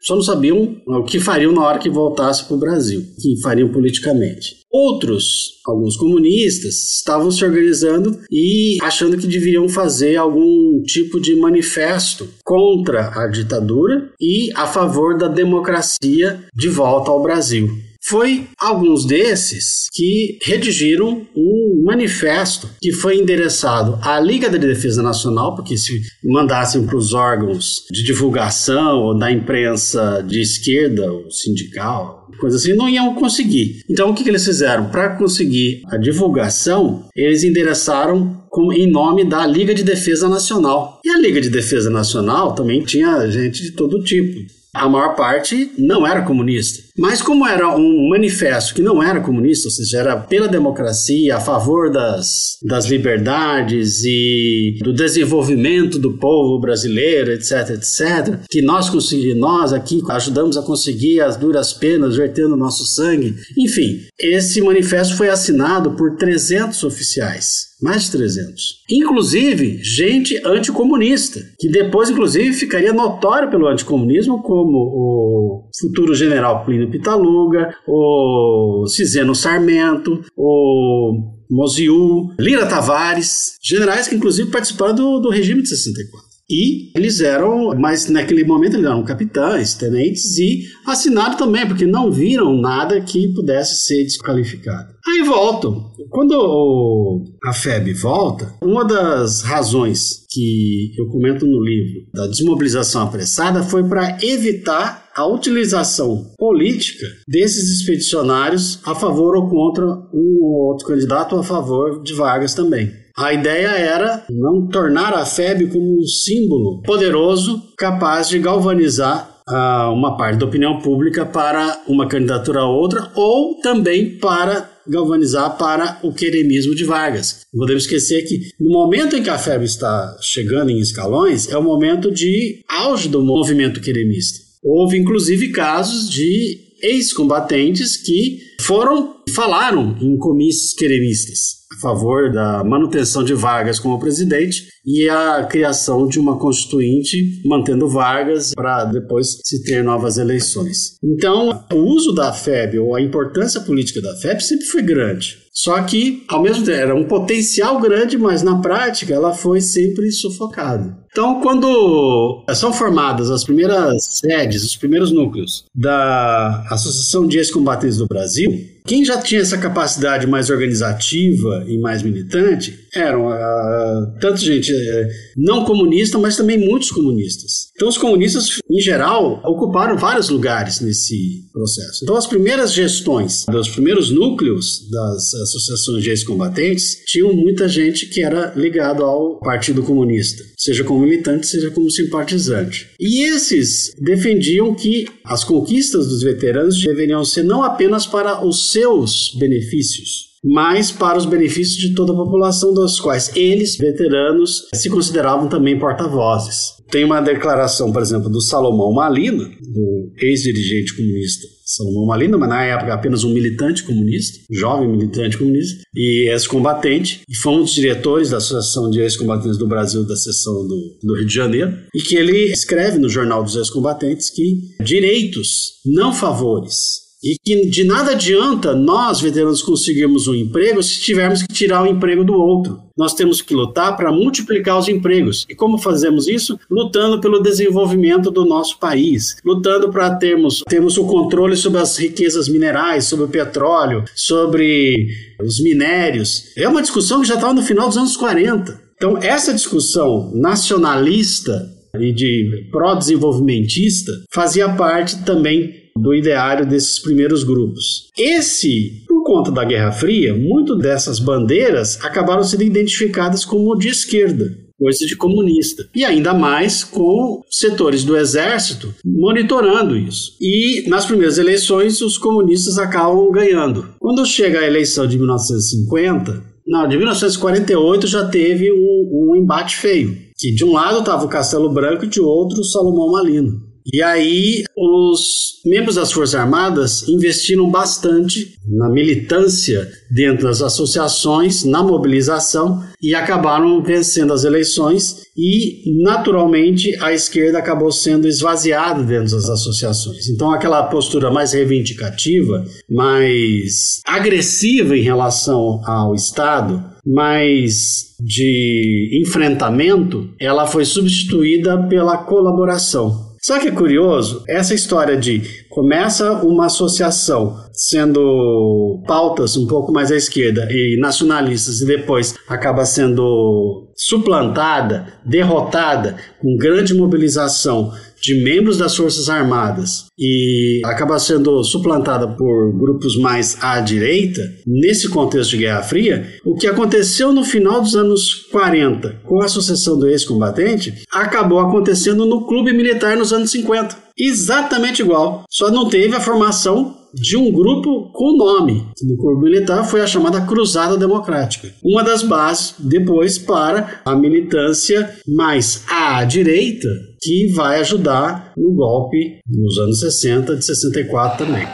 só não sabiam o que fariam na hora que voltasse para o Brasil, o que fariam politicamente. Outros, alguns comunistas, estavam se organizando e achando que deveriam fazer algum tipo de manifesto contra a ditadura e a favor da democracia de volta ao Brasil. Foi alguns desses que redigiram um manifesto que foi endereçado à Liga da Defesa Nacional, porque se mandassem para os órgãos de divulgação ou da imprensa de esquerda ou sindical, coisa assim, não iam conseguir. Então o que, que eles fizeram? Para conseguir a divulgação, eles endereçaram com, em nome da Liga de Defesa Nacional. E a Liga de Defesa Nacional também tinha gente de todo tipo. A maior parte não era comunista. Mas como era um manifesto que não era comunista, ou seja, era pela democracia, a favor das, das liberdades e do desenvolvimento do povo brasileiro, etc, etc, que nós conseguimos, nós aqui ajudamos a conseguir as duras penas, vertendo nosso sangue. Enfim, esse manifesto foi assinado por 300 oficiais mais de 300. Inclusive, gente anticomunista, que depois, inclusive, ficaria notório pelo anticomunismo, como o futuro general Plínio Pitaluga, o Ciseno Sarmento, o Moziu, Lira Tavares, generais que, inclusive, participaram do, do regime de 64. E eles eram, mas naquele momento eles eram capitães, tenentes e assinaram também, porque não viram nada que pudesse ser desqualificado. Aí voltam. Quando a FEB volta, uma das razões que eu comento no livro da desmobilização apressada foi para evitar a utilização política desses expedicionários a favor ou contra um ou outro candidato a favor de Vargas também. A ideia era não tornar a FEB como um símbolo poderoso capaz de galvanizar uh, uma parte da opinião pública para uma candidatura a outra ou também para galvanizar para o queremismo de Vargas. Não podemos esquecer que no momento em que a FEB está chegando em escalões é o momento de auge do movimento queremista. Houve inclusive casos de ex-combatentes que foram falaram em comícios queremistas a favor da manutenção de Vargas como presidente e a criação de uma constituinte mantendo Vargas para depois se ter novas eleições. Então, o uso da FEB ou a importância política da FEB sempre foi grande. Só que, ao mesmo tempo, era um potencial grande, mas na prática ela foi sempre sufocada. Então, quando são formadas as primeiras sedes, os primeiros núcleos da Associação de Ex-Combatentes do Brasil, quem já tinha essa capacidade mais organizativa e mais militante eram uh, tanto gente uh, não comunista, mas também muitos comunistas. Então, os comunistas, em geral, ocuparam vários lugares nesse processo. Então, as primeiras gestões dos primeiros núcleos das associações de ex-combatentes tinham muita gente que era ligado ao Partido Comunista, seja como militante, seja como simpatizante. E esses defendiam que as conquistas dos veteranos deveriam ser não apenas para os seus benefícios, mas para os benefícios de toda a população, dos quais eles, veteranos, se consideravam também porta-vozes. Tem uma declaração, por exemplo, do Salomão Malina, do ex-dirigente comunista Salomão Malina, mas na época apenas um militante comunista, jovem militante comunista, e ex-combatente, e foi um dos diretores da Associação de Ex-Combatentes do Brasil, da seção do, do Rio de Janeiro, e que ele escreve no Jornal dos Ex-Combatentes que direitos, não favores, e que de nada adianta nós, veteranos, conseguirmos um emprego se tivermos que tirar o emprego do outro. Nós temos que lutar para multiplicar os empregos. E como fazemos isso? Lutando pelo desenvolvimento do nosso país, lutando para termos, termos o controle sobre as riquezas minerais, sobre o petróleo, sobre os minérios. É uma discussão que já estava no final dos anos 40. Então, essa discussão nacionalista e de pró-desenvolvimentista fazia parte também do ideário desses primeiros grupos. Esse, por conta da Guerra Fria, muito dessas bandeiras acabaram sendo identificadas como de esquerda coisa de comunista. E ainda mais com setores do exército monitorando isso. E nas primeiras eleições, os comunistas acabam ganhando. Quando chega a eleição de 1950, não, de 1948 já teve um, um embate feio. Que de um lado estava o Castelo Branco e de outro o Salomão Malino. E aí os membros das Forças Armadas investiram bastante na militância dentro das associações, na mobilização e acabaram vencendo as eleições e naturalmente a esquerda acabou sendo esvaziada dentro das associações. Então aquela postura mais reivindicativa, mais agressiva em relação ao Estado, mais de enfrentamento, ela foi substituída pela colaboração. Só que é curioso, essa história de começa uma associação sendo pautas um pouco mais à esquerda e nacionalistas e depois acaba sendo suplantada, derrotada com grande mobilização de membros das Forças Armadas e acaba sendo suplantada por grupos mais à direita, nesse contexto de Guerra Fria, o que aconteceu no final dos anos 40 com a sucessão do ex-combatente acabou acontecendo no clube militar nos anos 50. Exatamente igual, só não teve a formação de um grupo com nome, que no corpo militar foi a chamada Cruzada Democrática. Uma das bases depois para a militância mais à direita, que vai ajudar no golpe nos anos 60 de 64 também.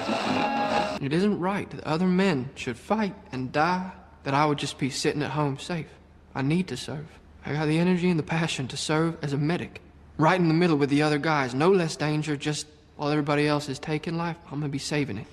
It isn't right that other men should fight and die, that I would just be sitting at home safe. I need to serve. I got the energy and the passion to serve as a medic, right in the middle with the other guys. No less danger, just while everybody else is taking life, I'm be saving it.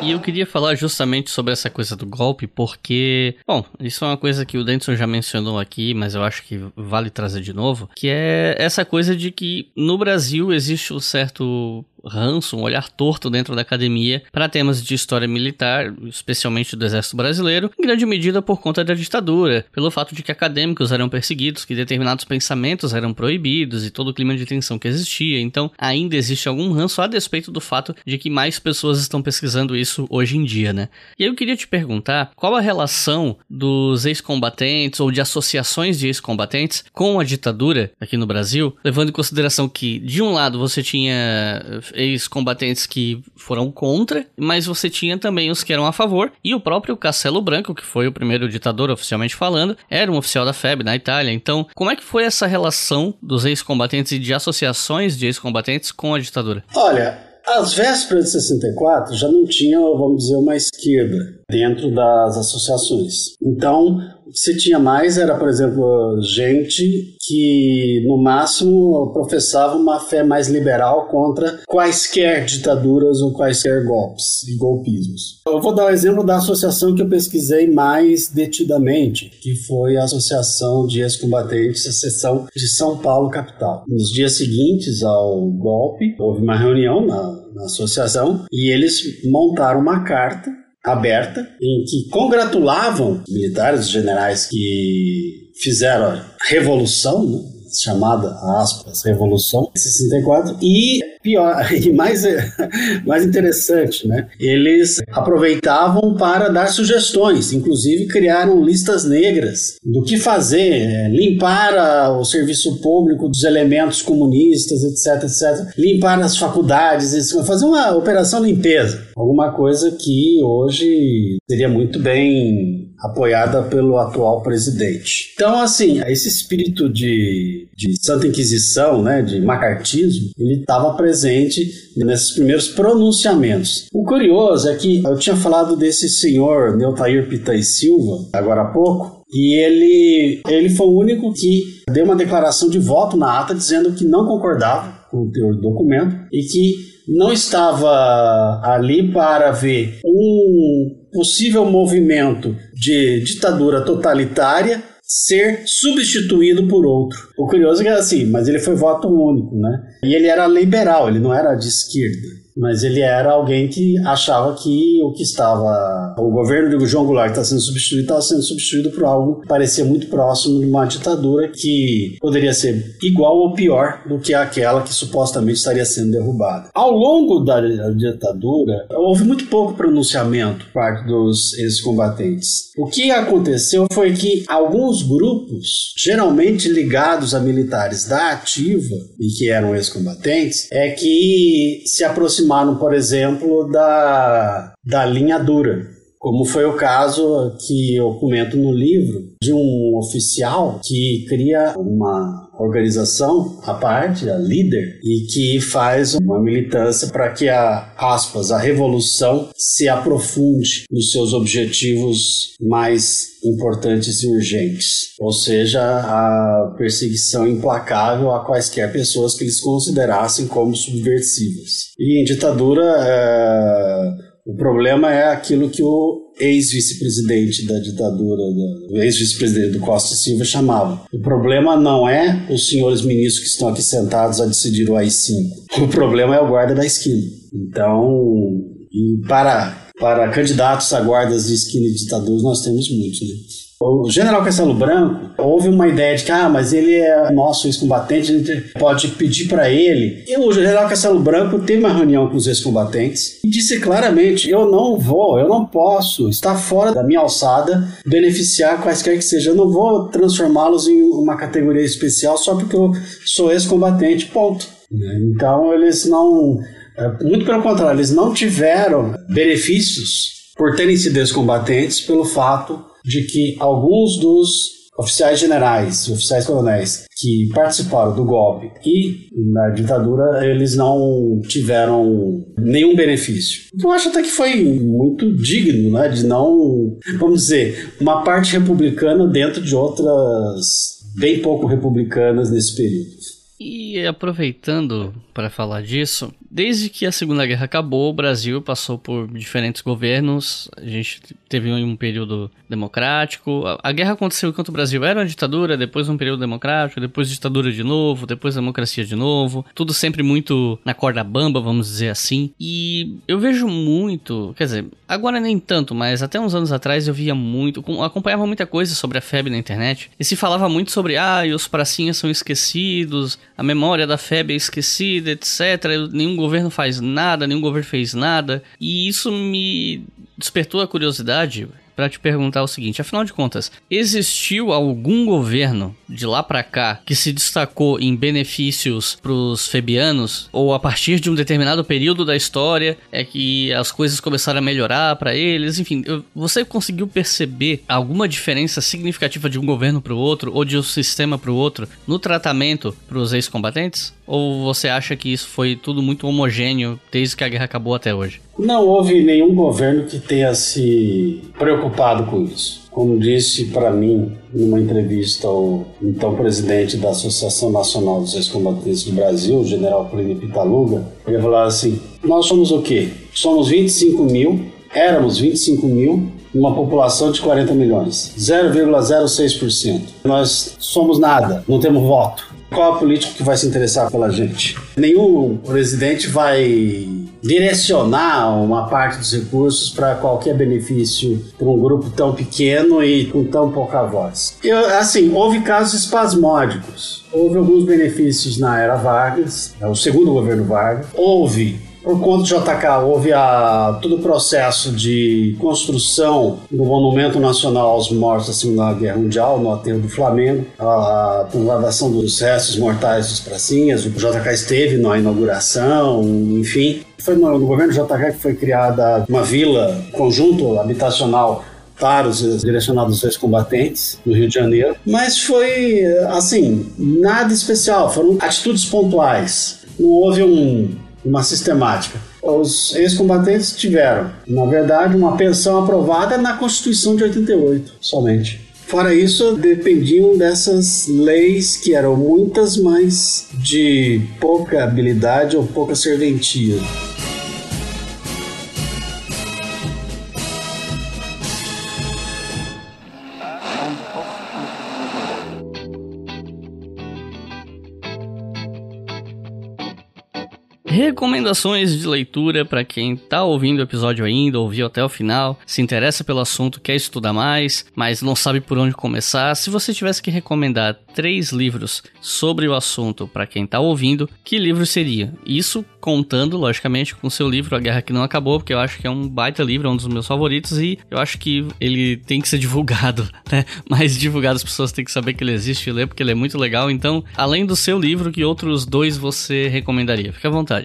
E eu queria falar justamente sobre essa coisa do golpe, porque, bom, isso é uma coisa que o Denson já mencionou aqui, mas eu acho que vale trazer de novo, que é essa coisa de que no Brasil existe um certo ranço, um olhar torto dentro da academia para temas de história militar, especialmente do Exército Brasileiro, em grande medida por conta da ditadura, pelo fato de que acadêmicos eram perseguidos, que determinados pensamentos eram proibidos e todo o clima de tensão que existia. Então, ainda existe algum ranço a despeito do fato de que mais pessoas estão pesquisando isso hoje em dia, né? E aí eu queria te perguntar qual a relação dos ex-combatentes ou de associações de ex-combatentes com a ditadura aqui no Brasil, levando em consideração que, de um lado, você tinha ex-combatentes que foram contra, mas você tinha também os que eram a favor, e o próprio Castelo Branco, que foi o primeiro ditador oficialmente falando, era um oficial da FEB na Itália. Então, como é que foi essa relação dos ex-combatentes e de associações de ex-combatentes com a ditadura?
Olha, às vésperas de 64 já não tinha, vamos dizer, uma esquerda dentro das associações. Então, o que se tinha mais era, por exemplo, gente que, no máximo, professava uma fé mais liberal contra quaisquer ditaduras ou quaisquer golpes e golpismos. Eu vou dar o um exemplo da associação que eu pesquisei mais detidamente, que foi a Associação de Ex-Combatentes, a seção de São Paulo, capital. Nos dias seguintes ao golpe, houve uma reunião na, na associação e eles montaram uma carta aberta em que congratulavam militares, generais que fizeram a revolução, né? chamada, aspas, Revolução de 64, e pior, e mais, mais interessante, né? Eles aproveitavam para dar sugestões, inclusive criaram listas negras do que fazer, é, limpar o serviço público dos elementos comunistas, etc, etc, limpar as faculdades, fazer uma operação limpeza, alguma coisa que hoje seria muito bem apoiada pelo atual presidente. Então, assim, esse espírito de, de Santa Inquisição, né, de macartismo, ele estava presente nesses primeiros pronunciamentos. O curioso é que eu tinha falado desse senhor Neutair Pita e Silva, agora há pouco, e ele, ele foi o único que deu uma declaração de voto na ata dizendo que não concordava com o teor do documento e que não estava ali para ver um possível movimento de ditadura totalitária ser substituído por outro. O curioso é que era assim, mas ele foi voto único, né? E ele era liberal, ele não era de esquerda. Mas ele era alguém que achava que o que estava. O governo de João Goulart está sendo substituído estava sendo substituído por algo que parecia muito próximo de uma ditadura que poderia ser igual ou pior do que aquela que supostamente estaria sendo derrubada. Ao longo da ditadura, houve muito pouco pronunciamento por parte dos ex-combatentes. O que aconteceu foi que alguns grupos, geralmente ligados a militares da ativa e que eram ex-combatentes, é que se aproximaram, por exemplo, da, da linha dura como foi o caso que eu comento no livro de um oficial que cria uma organização à parte, a líder, e que faz uma militância para que a aspas, a revolução se aprofunde nos seus objetivos mais importantes e urgentes, ou seja, a perseguição implacável a quaisquer pessoas que eles considerassem como subversivas. E em ditadura é o problema é aquilo que o ex-vice-presidente da ditadura, o ex-vice-presidente do Costa e Silva chamava. O problema não é os senhores ministros que estão aqui sentados a decidir o AI-5. O problema é o guarda da esquina. Então, para, para candidatos a guardas de esquina e ditadores, nós temos muitos, né? O general Castelo Branco, houve uma ideia de que, ah, mas ele é nosso ex-combatente, a gente pode pedir para ele. E o general Castelo Branco teve uma reunião com os ex-combatentes e disse claramente: eu não vou, eu não posso, está fora da minha alçada beneficiar quaisquer que seja. Eu não vou transformá-los em uma categoria especial só porque eu sou ex-combatente, ponto. Então eles não. É, muito pelo contrário, eles não tiveram benefícios por terem sido ex-combatentes pelo fato de que alguns dos oficiais generais, oficiais coronéis que participaram do golpe e na ditadura, eles não tiveram nenhum benefício. Eu acho até que foi muito digno, né, de não, vamos dizer, uma parte republicana dentro de outras bem pouco republicanas nesse período.
E aproveitando para falar disso, desde que a Segunda Guerra acabou, o Brasil passou por diferentes governos. A gente teve um período democrático. A guerra aconteceu enquanto o Brasil era uma ditadura, depois um período democrático, depois ditadura de novo, depois democracia de novo. Tudo sempre muito na corda bamba, vamos dizer assim. E eu vejo muito, quer dizer, agora nem tanto, mas até uns anos atrás eu via muito, acompanhava muita coisa sobre a FEB na internet. E se falava muito sobre, ah, os pracinhas são esquecidos, a memória da FEB é esquecida, etc. Nenhum governo faz nada, nenhum governo fez nada. E isso me despertou a curiosidade para te perguntar o seguinte: afinal de contas, existiu algum governo de lá para cá que se destacou em benefícios para os febianos ou a partir de um determinado período da história é que as coisas começaram a melhorar para eles? Enfim, você conseguiu perceber alguma diferença significativa de um governo para o outro ou de um sistema para o outro no tratamento para os ex-combatentes? Ou você acha que isso foi tudo muito homogêneo desde que a guerra acabou até hoje?
Não houve nenhum governo que tenha se preocupado com isso. Como disse para mim numa entrevista o então presidente da Associação Nacional dos Ex-Combatentes do Brasil, o general Plínio Pitaluga, ele falou assim: Nós somos o quê? Somos 25 mil, éramos 25 mil, uma população de 40 milhões, 0,06%. Nós somos nada, não temos voto. Qual é o político que vai se interessar pela gente? Nenhum presidente vai direcionar uma parte dos recursos para qualquer benefício para um grupo tão pequeno e com tão pouca voz. Eu, assim, houve casos espasmódicos. Houve alguns benefícios na era Vargas, é o segundo governo Vargas. Houve por conta do JK, houve a, todo o processo de construção do Monumento Nacional aos Mortos da Segunda Guerra Mundial, no aterro do Flamengo, a transladação dos restos mortais dos pracinhas, o JK esteve na inauguração, enfim. Foi no, no governo JK que foi criada uma vila, conjunto habitacional para os direcionados aos combatentes no Rio de Janeiro, mas foi assim, nada especial, foram atitudes pontuais. Não houve um uma sistemática. Os ex-combatentes tiveram, na verdade, uma pensão aprovada na Constituição de 88, somente. Fora isso, dependiam dessas leis que eram muitas, mas de pouca habilidade ou pouca serventia.
Recomendações de leitura para quem tá ouvindo o episódio ainda, ouviu até o final, se interessa pelo assunto, quer estudar mais, mas não sabe por onde começar. Se você tivesse que recomendar três livros sobre o assunto para quem tá ouvindo, que livro seria? Isso contando, logicamente, com o seu livro A Guerra que Não Acabou, porque eu acho que é um baita livro, é um dos meus favoritos e eu acho que ele tem que ser divulgado, né? Mais divulgado, as pessoas têm que saber que ele existe e ler, porque ele é muito legal. Então, além do seu livro, que outros dois você recomendaria? Fique à vontade.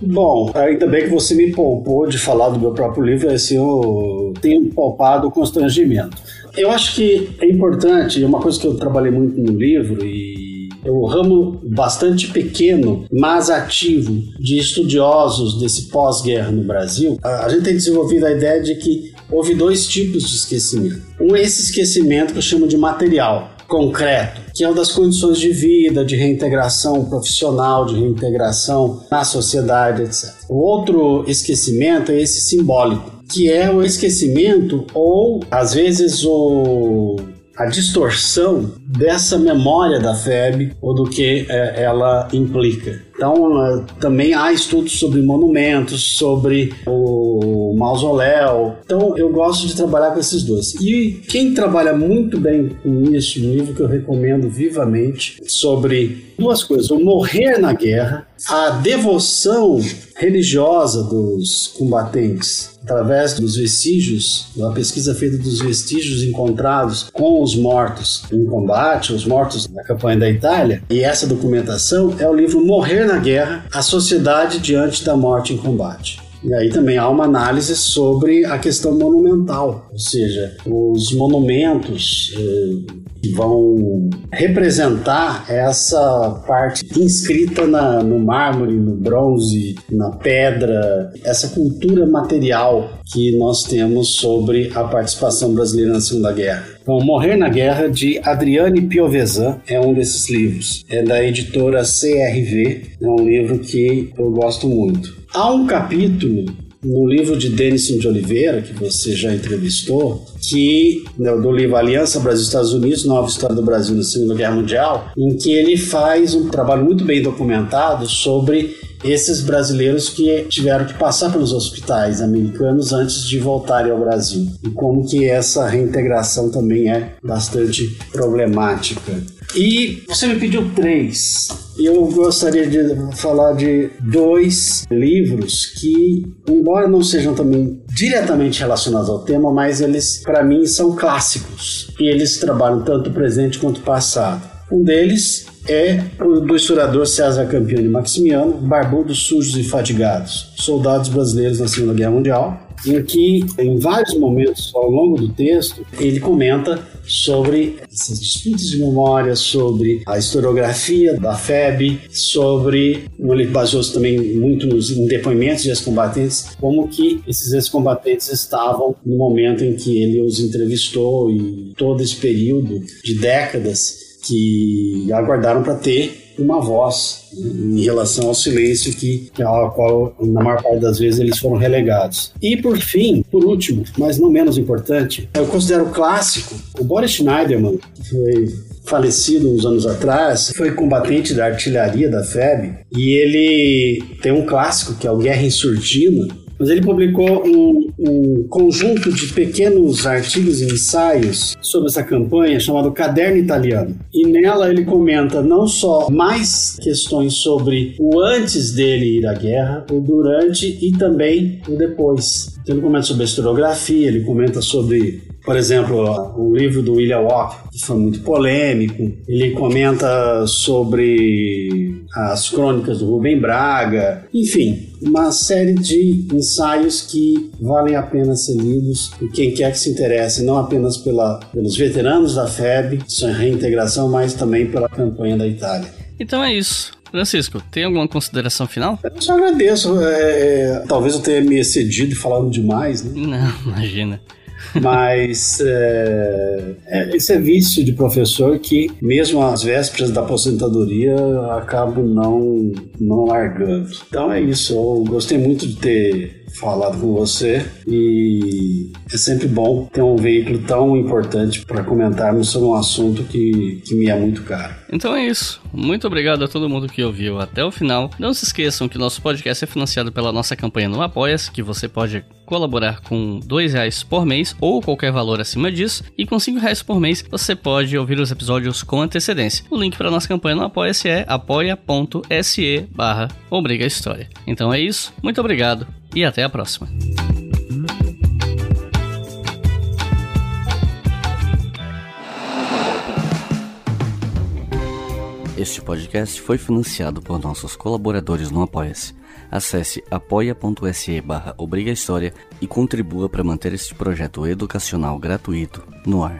Bom, ainda bem que você me poupou de falar do meu próprio livro, assim eu tenho poupado o constrangimento. Eu acho que é importante, é uma coisa que eu trabalhei muito no livro e é um ramo bastante pequeno, mas ativo, de estudiosos desse pós-guerra no Brasil. A gente tem desenvolvido a ideia de que houve dois tipos de esquecimento. Um é esse esquecimento que eu chamo de material, concreto, que é o das condições de vida, de reintegração profissional, de reintegração na sociedade, etc. O outro esquecimento é esse simbólico, que é o esquecimento ou às vezes o a distorção dessa memória da FEB ou do que é, ela implica. Então, é, também há estudos sobre monumentos, sobre o mausoléu. Então, eu gosto de trabalhar com esses dois. E quem trabalha muito bem com isso, um livro que eu recomendo vivamente, sobre duas coisas: o morrer na guerra, a devoção religiosa dos combatentes através dos vestígios, da pesquisa feita dos vestígios encontrados com os mortos em combate, os mortos na campanha da Itália, e essa documentação é o livro Morrer na Guerra: A Sociedade diante da Morte em Combate. E aí também há uma análise sobre a questão monumental, ou seja, os monumentos eh, vão representar essa parte inscrita na, no mármore, no bronze, na pedra, essa cultura material que nós temos sobre a participação brasileira na Segunda Guerra. Então, Morrer na Guerra, de Adriane Piovesan, é um desses livros. É da editora CRV, é um livro que eu gosto muito. Há um capítulo no livro de Denison de Oliveira, que você já entrevistou, que né, do livro Aliança Brasil-Estados Unidos, Nova História do Brasil na Segunda Guerra Mundial, em que ele faz um trabalho muito bem documentado sobre esses brasileiros que tiveram que passar pelos hospitais americanos antes de voltarem ao Brasil e como que essa reintegração também é bastante problemática. E você me pediu três. Eu gostaria de falar de dois livros que, embora não sejam também diretamente relacionados ao tema, mas eles, para mim, são clássicos. E eles trabalham tanto o presente quanto o passado. Um deles é do historiador César Campione Maximiano, Barbudos, Sujos e Fatigados, Soldados Brasileiros na Segunda Guerra Mundial, em que, em vários momentos ao longo do texto, ele comenta sobre essas disputas de memória, sobre a historiografia da FEB, sobre, ele baseou-se também muito nos depoimentos de ex-combatentes, como que esses ex-combatentes estavam no momento em que ele os entrevistou e todo esse período de décadas que aguardaram para ter uma voz em relação ao silêncio que, ao qual, na maior parte das vezes, eles foram relegados. E, por fim, por último, mas não menos importante, eu considero clássico o Boris Schneiderman, que foi falecido uns anos atrás, foi combatente da artilharia da FEB, e ele tem um clássico que é o Guerra Insurgina, mas ele publicou um, um, conjunto de pequenos artigos e ensaios sobre essa campanha chamado Caderno Italiano. E nela ele comenta não só mais questões sobre o antes dele ir à guerra, o durante e também o depois. Então ele comenta sobre a historiografia, ele comenta sobre por exemplo, o livro do William Walker, que foi muito polêmico, ele comenta sobre as crônicas do Rubem Braga, enfim, uma série de ensaios que valem a pena ser lidos por quem quer que se interesse, não apenas pela, pelos veteranos da FEB, sua reintegração, mas também pela campanha da Itália.
Então é isso. Francisco, tem alguma consideração final?
Eu só agradeço. É, é, talvez eu tenha me excedido falando demais, né?
Não, imagina.
Mas é, é, esse é vício de professor que, mesmo às vésperas da aposentadoria, acabo não, não largando. Então é isso. Eu gostei muito de ter falado com você e é sempre bom ter um veículo tão importante para comentarmos sobre um assunto que, que me é muito caro.
Então é isso. Muito obrigado a todo mundo que ouviu até o final. Não se esqueçam que nosso podcast é financiado pela nossa campanha no Apoia-se, que você pode colaborar com dois reais por mês ou qualquer valor acima disso. E com cinco reais por mês você pode ouvir os episódios com antecedência. O link para nossa campanha no Apoia-se é apoia.se barra História. Então é isso. Muito obrigado e até a próxima. Este podcast foi financiado por nossos colaboradores no Apoia-se. Acesse apoia.se barra e contribua para manter este projeto educacional gratuito no ar.